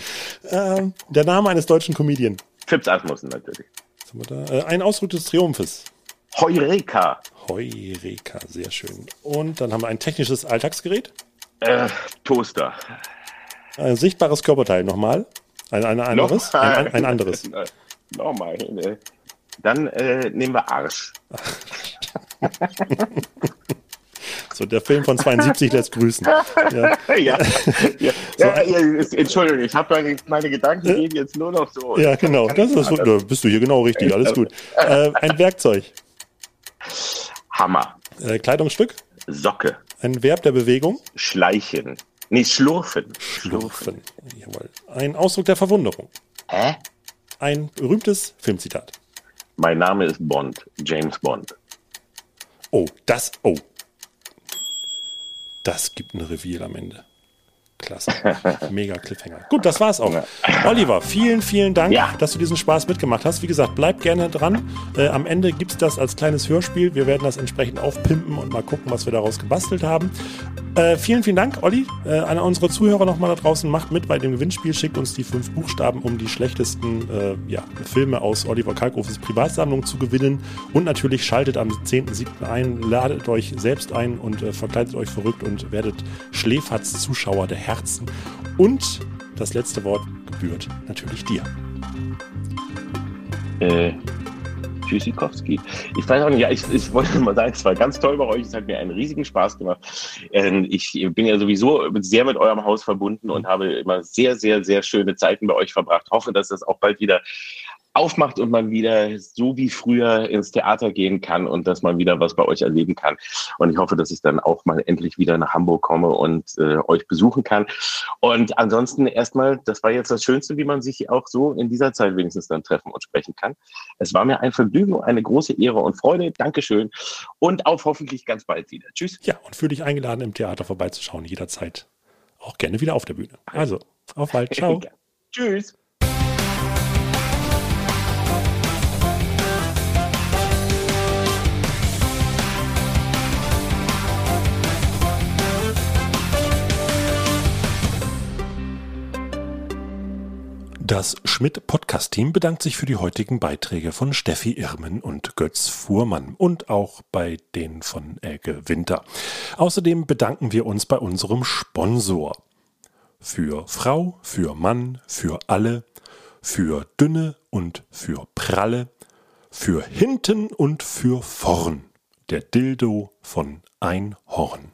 Ähm, der Name eines deutschen Comedian. Fips Asmussen natürlich. Haben wir da? Äh, ein Ausdruck des Triumphes. Heureka. Heureka, sehr schön. Und dann haben wir ein technisches Alltagsgerät. Äh, Toaster. Ein sichtbares Körperteil nochmal. Ein, ein anderes. Nochmal. Ein, ein anderes. [laughs] Nochmal. Dann äh, nehmen wir Arsch. [laughs] So, der Film von 72 lässt grüßen. Ja. [laughs] ja, ja, [laughs] ja, Entschuldigung, ich habe meine, meine Gedanken gehen jetzt nur noch so. Ja, genau. Das ist, so- da bist du hier genau richtig. Alles gut. Äh, ein Werkzeug. Hammer. Äh, Kleidungsstück. Socke. Ein Verb der Bewegung. Schleichen. Nee, schlurfen. Schlurfen. Jawohl. Ein Ausdruck der Verwunderung. Hä? Ein berühmtes Filmzitat. Mein Name ist Bond. James Bond. Oh, das, oh. Das gibt ein Reveal am Ende. Klasse. Mega Cliffhanger. Gut, das war's auch. Oliver, vielen, vielen Dank, Ja. dass du diesen Spaß mitgemacht hast. Wie gesagt, bleib gerne dran. Äh, am Ende gibt's das als kleines Hörspiel. Wir werden das entsprechend aufpimpen und mal gucken, was wir daraus gebastelt haben. Äh, vielen, vielen Dank, Olli. Äh, an unsere Zuhörer nochmal da draußen. Macht mit bei dem Gewinnspiel. Schickt uns die fünf Buchstaben, um die schlechtesten äh, ja, Filme aus Oliver Kalkofes Privatsammlung zu gewinnen. Und natürlich schaltet am 10.7. ein, ladet euch selbst ein und äh, verkleidet euch verrückt und werdet Schläferz Zuschauer der Herzen. Und das letzte Wort gebührt natürlich dir. Äh, Tschüssikowski. Ich weiß auch nicht, ja, ich, ich wollte mal sagen, es war ganz toll bei euch. Es hat mir einen riesigen Spaß gemacht. Ähm, ich bin ja sowieso sehr mit eurem Haus verbunden und habe immer sehr, sehr, sehr schöne Zeiten bei euch verbracht. Hoffe, dass das auch bald wieder aufmacht und man wieder so wie früher ins Theater gehen kann und dass man wieder was bei euch erleben kann. Und ich hoffe, dass ich dann auch mal endlich wieder nach Hamburg komme und äh, euch besuchen kann. Und ansonsten erstmal, das war jetzt das Schönste, wie man sich auch so in dieser Zeit wenigstens dann treffen und sprechen kann. Es war mir ein Vergnügen, eine große Ehre und Freude. Dankeschön und auf hoffentlich ganz bald wieder. Tschüss. Ja, und fühle dich eingeladen, im Theater vorbeizuschauen, jederzeit. Auch gerne wieder auf der Bühne. Also, auf bald. Ciao. [laughs] Tschüss. Das Schmidt-Podcast-Team bedankt sich für die heutigen Beiträge von Steffi Irmen und Götz Fuhrmann und auch bei denen von Elke Winter. Außerdem bedanken wir uns bei unserem Sponsor. Für Frau, für Mann, für alle, für dünne und für pralle, für hinten und für vorn. Der Dildo von Einhorn.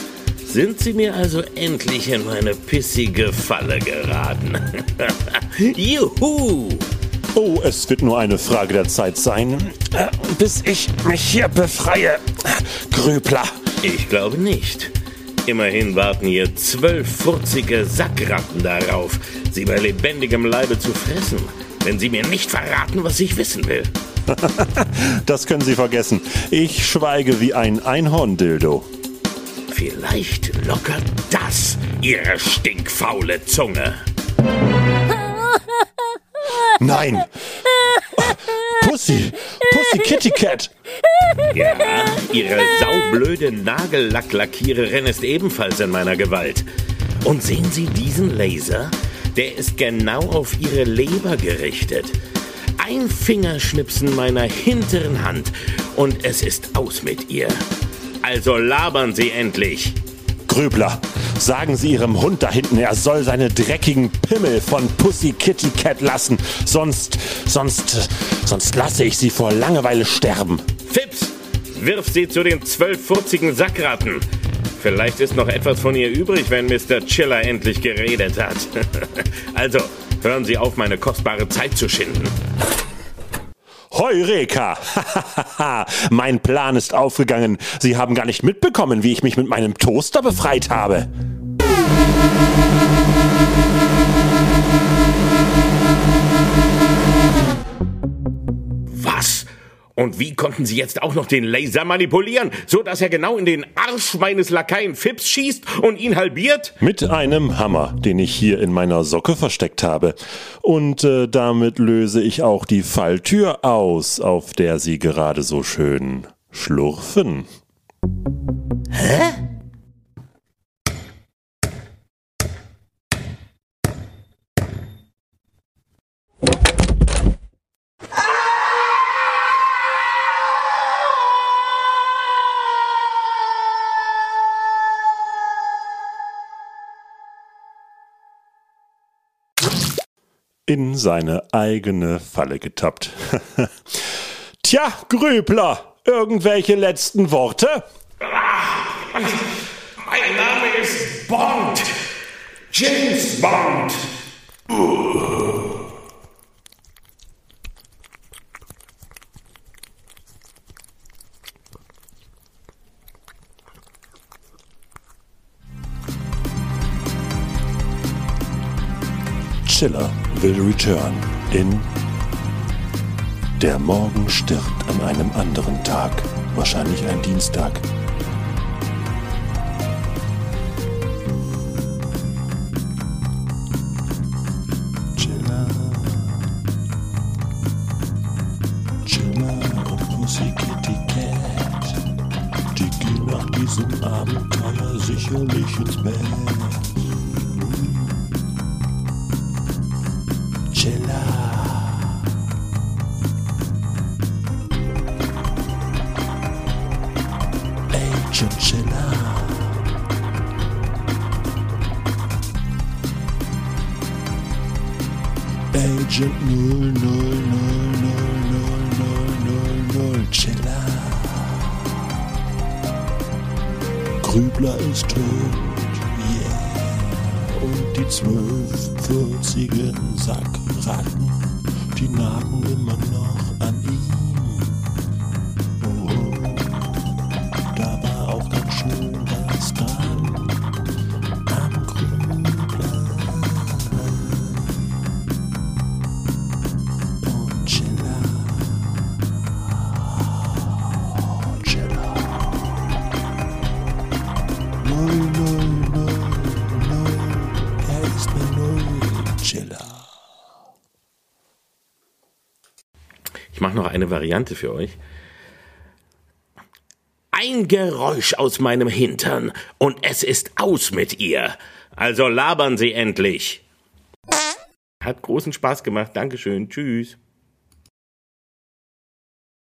Sind Sie mir also endlich in meine pissige Falle geraten? [laughs] Juhu! Oh, es wird nur eine Frage der Zeit sein, äh, bis ich mich hier befreie. Grübler. Ich glaube nicht. Immerhin warten hier zwölf furzige Sackratten darauf, Sie bei lebendigem Leibe zu fressen, wenn Sie mir nicht verraten, was ich wissen will. [laughs] Das können Sie vergessen. Ich schweige wie ein Einhorndildo. Vielleicht lockert das Ihre stinkfaule Zunge. Nein! Pussy! Pussy Kitty Cat! Ja, Ihre saublöde Nagellacklackiererin ist ebenfalls in meiner Gewalt. Und sehen Sie diesen Laser? Der ist genau auf Ihre Leber gerichtet. Ein Fingerschnipsen meiner hinteren Hand und es ist aus mit ihr. Also labern Sie endlich. Grübler, sagen Sie Ihrem Hund da hinten, er soll seine dreckigen Pimmel von Pussy Kitty Cat lassen. Sonst, sonst, sonst lasse ich sie vor Langeweile sterben. Fips, wirf sie zu den zwölf furzigen Sackratten. Vielleicht ist noch etwas von ihr übrig, wenn Mr. Chiller endlich geredet hat. [laughs] also, hören Sie auf, meine kostbare Zeit zu schinden. Heureka! [laughs] mein Plan ist aufgegangen. Sie haben gar nicht mitbekommen, wie ich mich mit meinem Toaster befreit habe. Und wie konnten Sie jetzt auch noch den Laser manipulieren, so dass er genau in den Arsch meines Lakaien Fips schießt und ihn halbiert? Mit einem Hammer, den ich hier in meiner Socke versteckt habe. Und äh, damit löse ich auch die Falltür aus, auf der Sie gerade so schön schlurfen. Hä? In seine eigene Falle getappt. [laughs] Tja, Grübler, irgendwelche letzten Worte? Mein Name ist Bond. James Bond. Chiller will return in Der Morgen stirbt an einem anderen Tag, wahrscheinlich ein Dienstag. Chiller. Chiller und Musiketikett. Die gehen nach diesem Abenteuer sicherlich ins Bett. Zwölfwürzigen Sackratten, Variante für euch. Ein Geräusch aus meinem Hintern und es ist aus mit ihr. Also labern Sie endlich. Hat großen Spaß gemacht. Dankeschön. Tschüss.